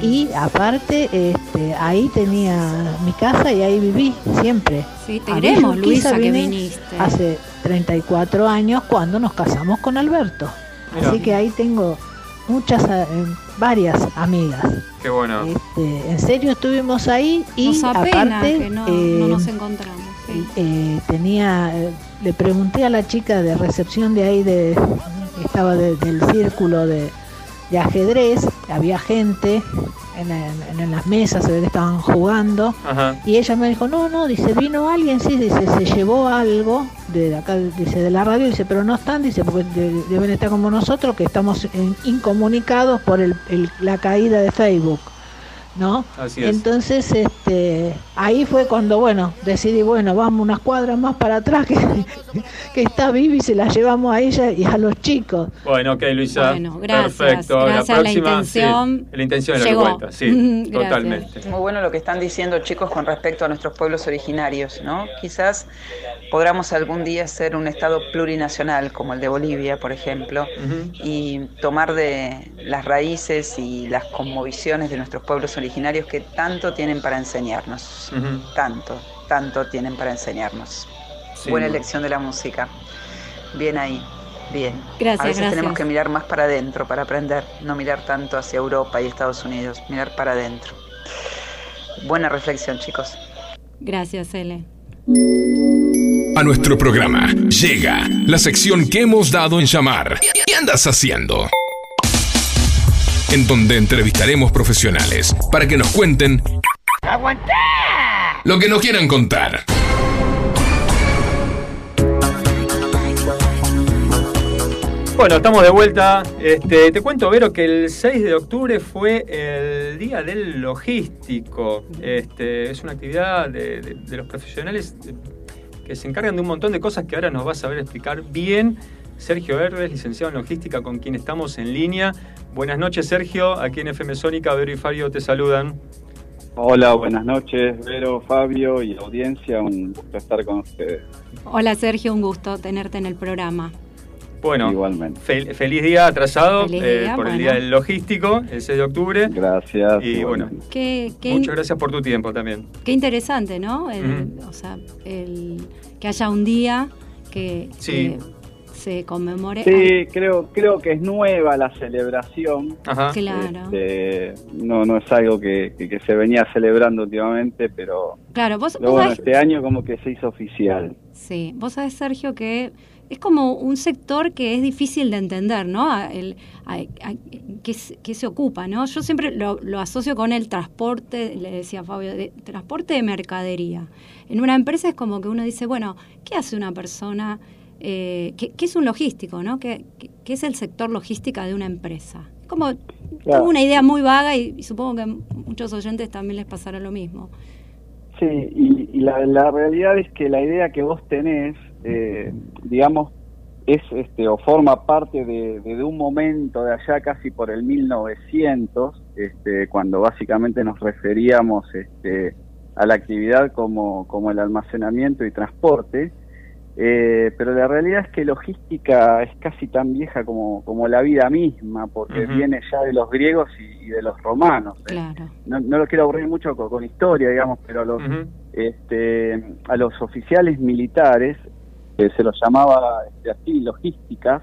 y aparte este, ahí tenía mi casa y ahí viví siempre. Sí, te Urquiza Luisa, que viniste. Hace 34 años cuando nos casamos con Alberto. Mira. Así que ahí tengo muchas, eh, varias amigas. Qué bueno. Este, en serio estuvimos ahí y Nos apena aparte que no, eh, no nos encontramos. sí. eh, tenía, eh, le pregunté a la chica de recepción de ahí de que estaba de- del círculo de, de ajedrez, había gente en, en- en las mesas, se ve que estaban jugando. Ajá. Y ella me dijo, no, no, dice, vino alguien, sí, dice, se llevó algo de acá, dice, de la radio, dice, pero no están, dice, porque de- deben estar como nosotros, que estamos en- incomunicados por el- el- la caída de Facebook, ¿no? Así es. Entonces, este, ahí fue cuando, bueno, decidí, bueno, vamos unas cuadras más para atrás, que, que está Vivi, se la llevamos a ella y a los chicos. Bueno, ok, Luisa. Bueno, gracias, Perfecto. gracias, la la próxima, intención sí, la intención era llegó. la vuelta, sí, totalmente. Muy bueno lo que están diciendo chicos con respecto a nuestros pueblos originarios, ¿no? Quizás podamos algún día ser un estado plurinacional como el de Bolivia, por ejemplo, y tomar de las raíces y las conmoviciones de nuestros pueblos originarios que tanto tienen para enseñarnos, Tanto, tanto tienen para enseñarnos. Sí. Buena elección de la música. Bien ahí, bien. Gracias, A veces gracias. tenemos que mirar más para adentro para aprender, no mirar tanto hacia Europa y Estados Unidos, mirar para adentro. Buena reflexión, chicos. Gracias, Ele. A nuestro programa llega la sección que hemos dado en llamar ¿Qué andas haciendo? En donde entrevistaremos profesionales para que nos cuenten lo que nos quieran contar. Bueno, estamos de vuelta. Este, te cuento, Vero, que el 6 de octubre fue el Día del Logístico. Este, es una actividad de, los profesionales que se encargan de un montón de cosas que ahora nos va a saber explicar bien. Sergio Herbes, licenciado en Logística, con quien estamos en línea. Buenas noches, Sergio. Aquí en FM Sónica, Vero y Fabio te saludan. Hola, buenas noches, Vero, Fabio y audiencia. Un gusto estar con ustedes. Hola, Sergio, un gusto tenerte en el programa. Bueno, Igualmente. fel- feliz día atrasado Feliz eh, día, por el. Día del Logístico, el 6 de octubre. Gracias. Y bueno, Qué, qué, muchas gracias por tu tiempo también. qué interesante, ¿no? El- O sea, el, que haya un día que, Sí. que se conmemore. Sí, creo, creo que es nueva la celebración. Claro. Este, no, no es algo que, que- que se venía celebrando últimamente, pero, Claro, vos, pero vos bueno, sabés- este año como que se hizo oficial. Sí, vos sabés, Sergio, que es como un sector que es difícil de entender, ¿no? A- el- a- a- que, se- que se ocupa, ¿no? Yo siempre lo, lo asocio con el transporte, le decía Fabio, de, transporte de mercadería. En una empresa es como que uno dice, bueno, ¿qué hace una persona? Eh, ¿qué, qué es un logístico, ¿no? ¿Qué, qué- qué es el sector logística de una empresa? Es como, tengo una idea muy vaga y, y supongo que a muchos oyentes también les pasará lo mismo. Sí, y, y la, la realidad es que la idea que vos tenés, eh, digamos, es este o forma parte de, de- de un momento de allá casi por el 1900, este, cuando básicamente nos referíamos este, a la actividad como, como el almacenamiento y transporte. Eh, pero la realidad es que logística es casi tan vieja como, como la vida misma, porque viene ya de los griegos y, y de los romanos. ¿eh? Claro. no, no lo quiero aburrir mucho con, con historia, digamos, pero a los, este, a los oficiales militares eh, se los llamaba este, así logísticas,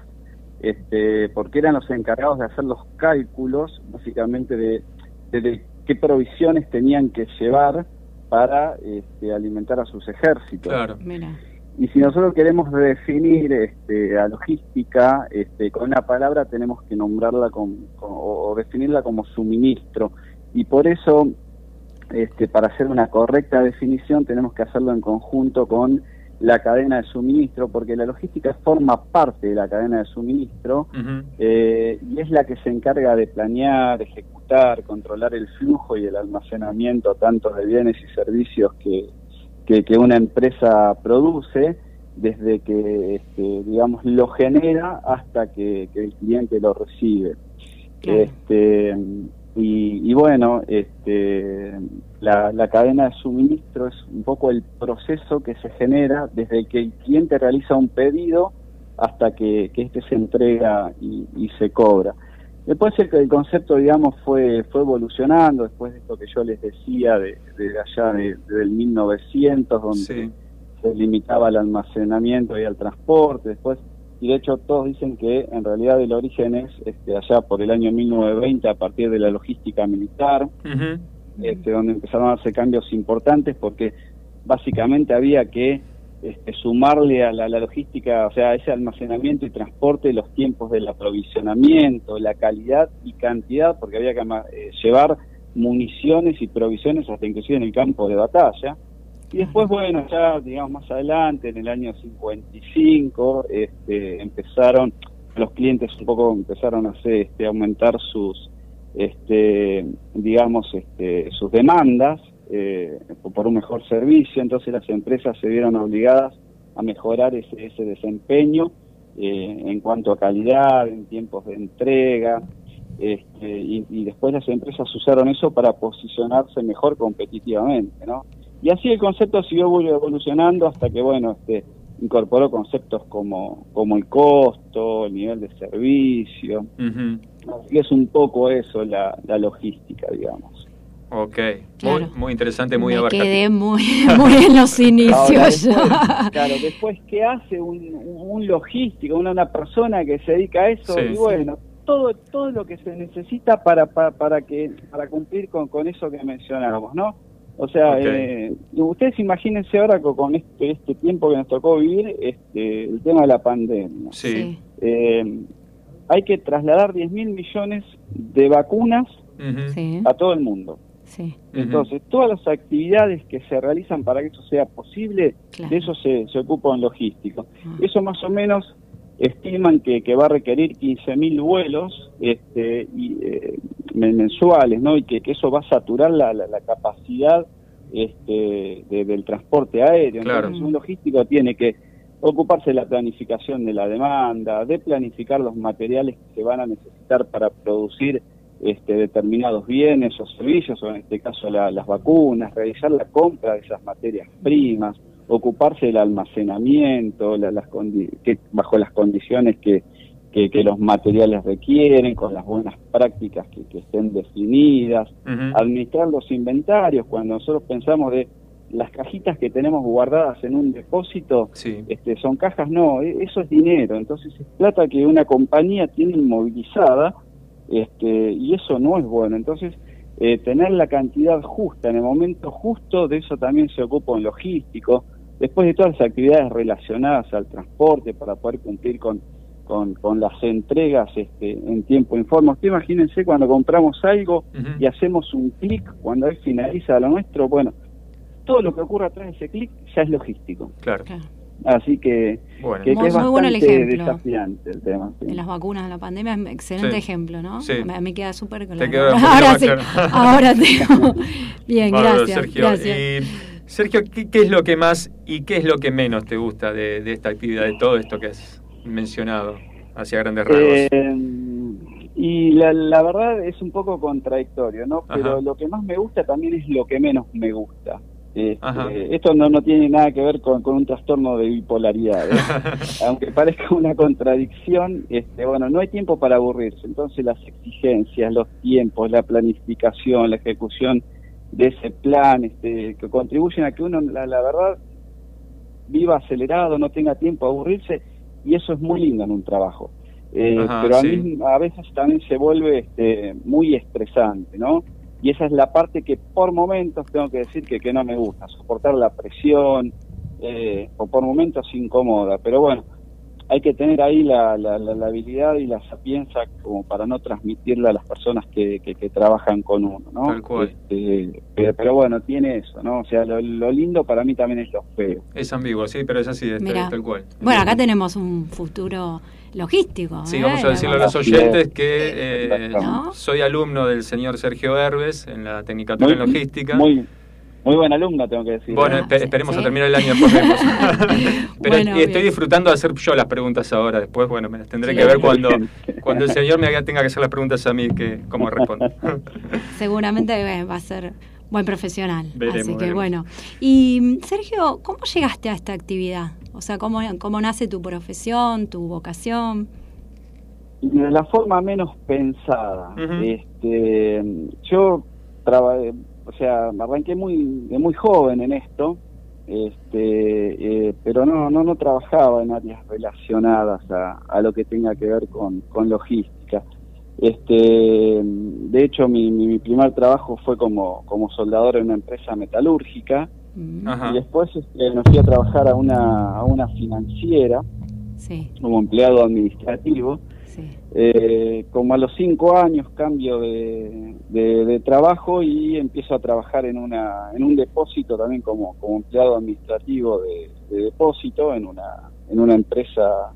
este, porque eran los encargados de hacer los cálculos, básicamente de, de- de qué provisiones tenían que llevar para este, alimentar a sus ejércitos. Claro. Mira. Y si nosotros queremos definir este, a logística este, con una palabra, tenemos que nombrarla con, con- o definirla como suministro. Y por eso, este, para hacer una correcta definición, tenemos que hacerlo en conjunto con la cadena de suministro, porque la logística forma parte de la cadena de suministro eh, y es la que se encarga de planear, ejecutar, controlar el flujo y el almacenamiento tanto de bienes y servicios que, que, que una empresa produce, desde que, este, digamos, lo genera hasta que, que el cliente lo recibe. Este, y, y bueno, este, la, la cadena de suministro es un poco el proceso que se genera desde que el cliente realiza un pedido hasta que, que este se entrega y, y se cobra. Después el, el concepto, digamos, fue fue evolucionando después de esto que yo les decía de, de allá de, del 1900, donde se limitaba al almacenamiento y al transporte. Después, y de hecho todos dicen que en realidad el origen es este, allá por el año 1920 a partir de la logística militar, este, donde empezaron a darse cambios importantes porque básicamente había que este, sumarle a la, la logística, o sea, a ese almacenamiento y transporte, los tiempos del aprovisionamiento, la calidad y cantidad, porque había que eh, llevar municiones y provisiones hasta inclusive en el campo de batalla. Y después, bueno, ya digamos más adelante, en el año 55, este, empezaron, los clientes un poco empezaron a hacer, este, aumentar sus, este, digamos, este, sus demandas eh, por un mejor servicio, entonces las empresas se vieron obligadas a mejorar ese, ese desempeño eh, en cuanto a calidad, en tiempos de entrega, este, y, y después las empresas usaron eso para posicionarse mejor competitivamente, ¿no? Y así el concepto siguió evolu- evolucionando hasta que, bueno, este, incorporó conceptos como, como el costo, el nivel de servicio. Así que es un poco eso la, la logística, digamos. Ok, Claro. muy, muy interesante, muy Me abarcativo. quedé muy, muy en los Ahora, inicios después, claro, después, ¿qué hace un, un logístico, una, una persona que se dedica a eso? Sí. y bueno, todo todo lo que se necesita para para, para que para cumplir con, con eso que mencionábamos, ¿no? O sea, eh, ustedes imagínense ahora con, con este este tiempo que nos tocó vivir, este el tema de la pandemia. Sí. Eh, hay que trasladar 10 mil millones de vacunas Sí. a todo el mundo. Sí. Entonces, todas las actividades que se realizan para que eso sea posible, Claro. de eso se, se ocupa un logístico. Eso más o menos estiman que, que va a requerir 15.000 vuelos este, y, eh, men- mensuales, ¿no? Y que, que eso va a saturar la, la- la capacidad este, de- del transporte aéreo. Claro. Entonces, un logístico tiene que ocuparse de la planificación de la demanda, de planificar los materiales que se van a necesitar para producir este, determinados bienes o servicios, o en este caso la- las vacunas, realizar la compra de esas materias primas, ocuparse del almacenamiento, la- las que, bajo las condiciones que, que, que los materiales requieren, con las buenas prácticas que, que estén definidas, administrar los inventarios, cuando nosotros pensamos de las cajitas que tenemos guardadas en un depósito este, son cajas, no, e- eso es dinero, entonces es plata que una compañía tiene inmovilizada este, y eso no es bueno, entonces eh, tener la cantidad justa en el momento justo, de eso también se ocupa un logístico, después de todas las actividades relacionadas al transporte para poder cumplir con, con, con las entregas este, en tiempo y forma. Usted imagínense cuando compramos algo y hacemos un clic, cuando él finaliza lo nuestro, bueno, todo lo que ocurre atrás de ese clic ya es logístico. Claro. Así que, Bueno. que, que Muy- es muy bueno el ejemplo. desafiante el tema. sí. De las vacunas de la pandemia, es excelente Sí. ejemplo, ¿no? Sí. Me, me queda súper claro. Te poquito ahora sí, ahora tengo. Bien, Bárbaro, gracias. Sergio. gracias. Y, Sergio, ¿qué, qué es lo que más y qué es lo que menos te gusta de, de esta actividad, de todo esto que has mencionado hacia grandes rasgos? Eh, y la, la verdad es un poco contradictorio, ¿no? Pero Ajá. lo que más me gusta también es lo que menos me gusta. Este, esto no, no tiene nada que ver con, con un trastorno de bipolaridad. ¿eh? Aunque parezca una contradicción, este, bueno, no hay tiempo para aburrirse. Entonces las exigencias, los tiempos, la planificación, la ejecución de ese plan, este, que contribuyen a que uno, la, la verdad, viva acelerado, no tenga tiempo a aburrirse, y eso es muy lindo en un trabajo. Eh, Ajá, pero a, sí. mí, a veces también se vuelve este, muy estresante, ¿no? Y esa es la parte que por momentos tengo que decir que, que no me gusta, soportar la presión, eh, o por momentos incomoda, pero bueno, hay que tener ahí la, la, la- la habilidad y la sapienza como para no transmitirla a las personas que, que, que trabajan con uno, ¿no? Tal cual. Este, pero, pero bueno, tiene eso, ¿no? O sea, lo, lo lindo para mí también es lo feo. Es ambiguo, sí, pero es así, es Mirá. tal cual. Bueno, acá tenemos un futuro logístico. Sí, ¿eh? vamos a decirle a los oyentes es. que eh, ¿No? soy alumno del señor Sergio Herbes en la Tecnicatura en Logística. Muy, muy buen alumno, tengo que decir. Bueno, ¿eh? espe- esperemos a terminar el año después vemos. Pero Bueno, y estoy bien. disfrutando de hacer yo las preguntas ahora. Después, bueno, me las tendré Sí. que ver cuando, cuando el señor me tenga que hacer las preguntas a mí, que cómo respondo. Seguramente eh, va a ser buen profesional. Veremos, Así que veremos. bueno. Y Sergio, ¿cómo llegaste a esta actividad? O sea, ¿cómo, cómo nace tu profesión, tu vocación? De la forma menos pensada. Este, yo trabajé, o sea, arranqué muy de muy joven en esto, este, eh, pero no, no, no trabajaba en áreas relacionadas a, a lo que tenga que ver con, con logística. Este, de hecho, mi, mi, mi primer trabajo fue como, como soldador en una empresa metalúrgica Ajá. y después este, me fui a trabajar a una, a una financiera Sí, como empleado administrativo. sí. Eh, como a los cinco años cambio de, de- de trabajo y empiezo a trabajar en una en un depósito también como, como empleado administrativo de, de depósito en una en una empresa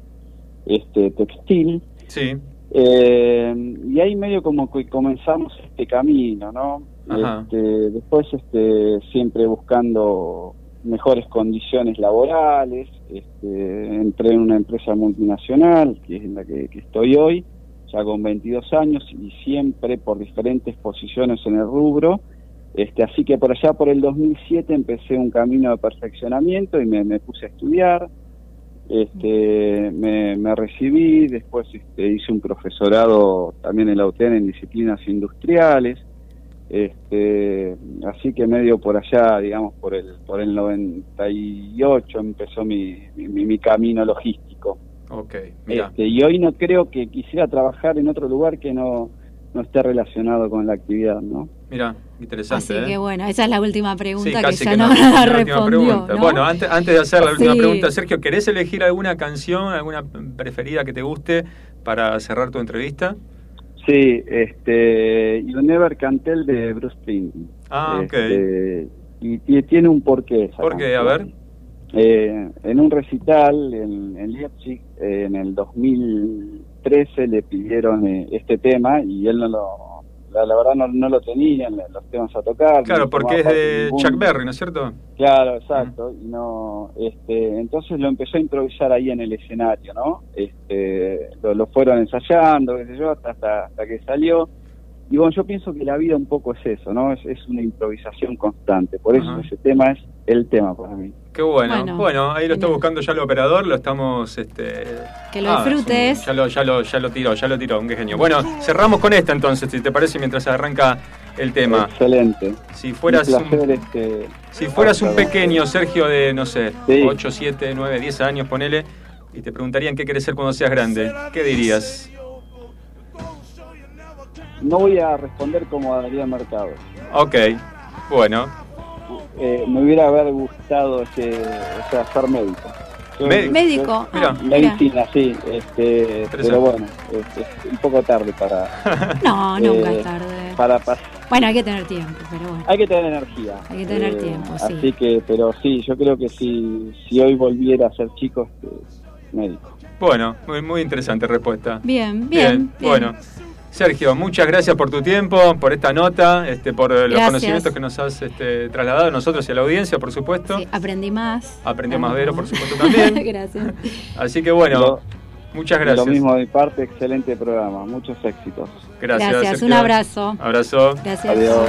este textil Sí, eh, y ahí medio como que comenzamos este camino, ¿no? Este, después este, siempre buscando mejores condiciones laborales, este, entré en una empresa multinacional, que es en la que, que estoy hoy, ya con 22 años y siempre por diferentes posiciones en el rubro. Este, así que por allá por el 2007 empecé un camino de perfeccionamiento y me, me puse a estudiar. Este, me, me recibí, después este, hice un profesorado también en la UTN en disciplinas industriales. Este, así que medio por allá, digamos, por el por el 98 empezó mi, mi, mi camino logístico. ok, mira. Este, y hoy no creo que quisiera trabajar en otro lugar que no, no esté relacionado con la actividad, ¿no? Mira, interesante. Así ¿eh? que bueno, esa es la última Sí, pregunta que ya que no no, la la última respondió. pregunta. ¿no? Bueno, antes, antes de hacer la última Sí. pregunta, Sergio, ¿querés elegir alguna canción, alguna preferida que te guste para cerrar tu entrevista? Sí, este, You Never Can Tell de Bruce Springsteen. Ah, ok. Este, y, y tiene un porqué. esa ¿Por qué? A ver. Eh, en un recital en, en Leipzig, eh, en el 2013, le pidieron eh, este tema y él no lo, la, la verdad no, no lo tenía, en los temas a tocar. Claro, porque es de ningún- Chuck Berry, ¿no es cierto? Claro, exacto. Y no, este, entonces lo empezó a improvisar ahí en el escenario, ¿no? Este, lo, lo fueron ensayando, qué sé yo, hasta, hasta, hasta que salió. Y bueno, yo pienso que la vida un poco es eso, ¿no? Es, es una improvisación constante. Por eso Ajá. ese tema es el tema para mí. Qué bueno. Bueno, Bueno, ahí lo está buscando ya el operador, lo estamos... Este... Que lo Ah, disfrutes. Ya lo, ya, lo, ya lo tiró, ya lo tiró, un genio. Bueno, cerramos con esta entonces, si te parece, mientras arranca el tema. Excelente. Si fueras Un un, placer, este, si fueras un pequeño Sergio de, no sé, Sí. 8, 7, 9, 10 años, ponele, y te preguntarían qué querés ser cuando seas grande, ¿qué dirías? No voy a responder como Adrián Mercado. Ok, bueno. Eh, me hubiera haber gustado este, o sea, ser médico. Yo- Médico. Yo- ah, medicina, sí. Este, pero bueno, este, es un poco tarde para. No, nunca eh, es tarde. Para, pas- Bueno, hay que tener tiempo, pero bueno. hay que tener energía. Hay que tener tiempo, sí. Así que, pero sí, yo creo que si, si hoy volviera a ser chico, este, médico. Bueno, muy, muy interesante respuesta. Bien, bien, bien. Bueno, Sergio, muchas gracias por tu tiempo, por esta nota, este, por los Gracias. conocimientos que nos has este, trasladado a nosotros y a la audiencia, por supuesto. Sí, aprendí más. Aprendió más Vero, por supuesto, también. Gracias. Así que bueno, Lo- muchas gracias. Lo mismo de mi parte, excelente programa, muchos éxitos. Gracias, Gracias, Sergio. un abrazo. Abrazo. Gracias. Adiós.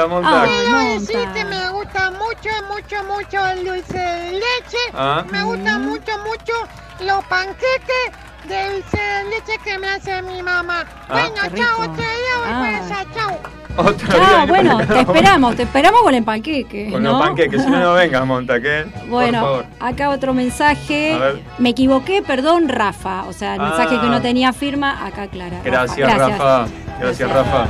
Hola, Montag. Quiero Ay, decir Montag. que me gusta mucho, mucho, mucho el dulce de leche. Ah. Me gusta mucho, mucho los panqueques de dulce de leche que me hace mi mamá. Ah. Bueno, Qué chao, rico. otro día voy Ah. para allá, chao. Chao, día bueno, te esperamos, te esperamos con el panqueque. Con ¿no? los panqueques, si no, no vengas, Montaque. Por Bueno, favor. acá otro mensaje. A ver. Me equivoqué, perdón, Rafa. O sea, el Ah. mensaje que no tenía firma, acá clara. Gracias, Rafa. Gracias, Rafa.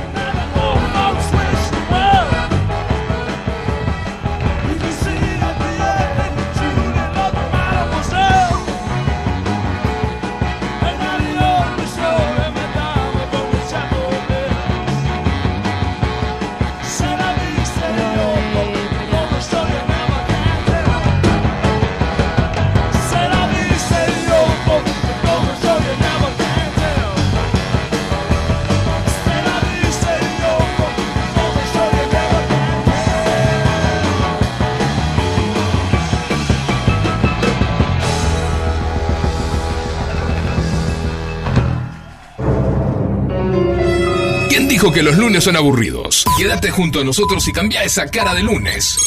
Dijo que los lunes son aburridos? Quédate junto a nosotros y cambia esa cara de lunes.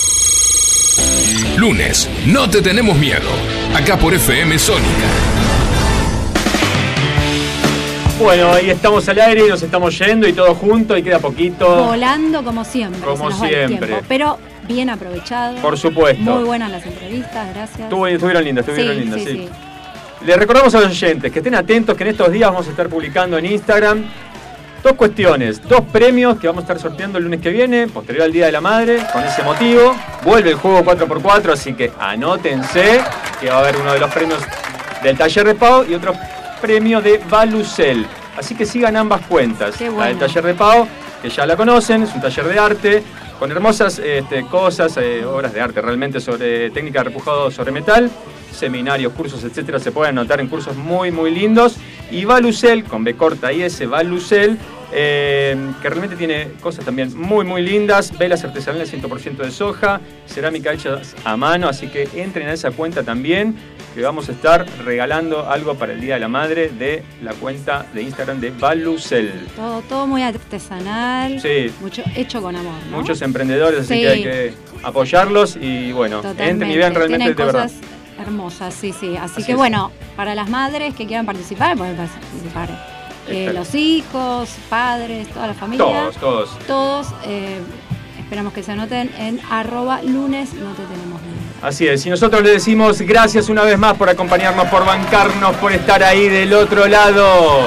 Lunes, no te tenemos miedo. Acá por FM Sónica. Bueno, ahí estamos al aire y nos estamos yendo y todo junto y queda poquito. Volando como siempre. Como se nos va el siempre. tiempo, pero bien aprovechado. Por supuesto. Muy buenas las entrevistas, gracias. Estuvo- Estuvieron lindas, estuvieron Sí, lindas, sí, sí. sí. Les recordamos a los oyentes que estén atentos que en estos días vamos a estar publicando en Instagram dos cuestiones, dos premios que vamos a estar sorteando el lunes que viene, posterior al Día de la Madre, con ese motivo. Vuelve el juego 4x4, así que anótense que va a haber uno de los premios del taller de Pau y otro premio de Balucel. Así que sigan ambas cuentas. Qué La bueno. del taller de Pau, que ya la conocen, es un taller de arte con hermosas este, cosas, eh, obras de arte realmente sobre técnica de repujado sobre metal, seminarios, cursos, etcétera, se pueden anotar en cursos muy, muy lindos. Y Balucel, con B corta y S, Balucel, eh, que realmente tiene cosas también muy, muy lindas, velas artesanales 100% de soja, cerámica hecha a mano, así que entren a esa cuenta también, que vamos a estar regalando algo para el Día de la Madre de la cuenta de Instagram de Balucel. Todo, todo muy artesanal. Sí. Mucho hecho con amor. ¿no? Muchos emprendedores, así Sí. que hay que apoyarlos y bueno, Totalmente. entren y vean realmente de verdad. hermosas, sí, sí. Así, Así que es. bueno, para las madres que quieran participar, pueden participar. Eh, los hijos, padres, toda la familia. Todos, todos. Todos, eh, esperamos que se anoten en arroba lunes, no te tenemos miedo. Así es, y nosotros le decimos gracias una vez más por acompañarnos, por bancarnos, por estar ahí del otro lado.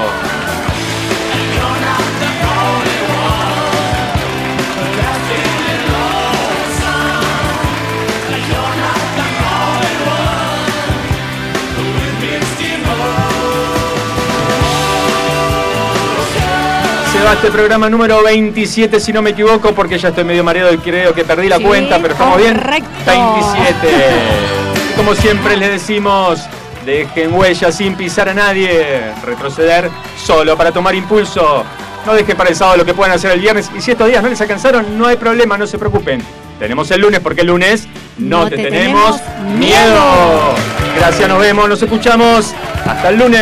Se va este programa número 27, si no me equivoco, porque ya estoy medio mareado y creo que perdí la Sí, cuenta, pero estamos bien. correcto. 27. Y como siempre les decimos, dejen huella sin pisar a nadie, retroceder solo para tomar impulso. No dejen para el sábado lo que puedan hacer el viernes. Y si estos días no les alcanzaron, no hay problema, no se preocupen. Tenemos el lunes porque el lunes no, No te, te tenemos, tenemos miedo. miedo. Gracias, nos vemos, nos escuchamos. Hasta el lunes.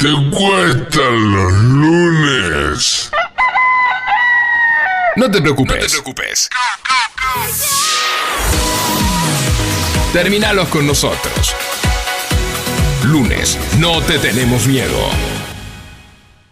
¿Te gustan los lunes? No te preocupes. No te preocupes. Terminalos con nosotros. Lunes, no te tenemos miedo.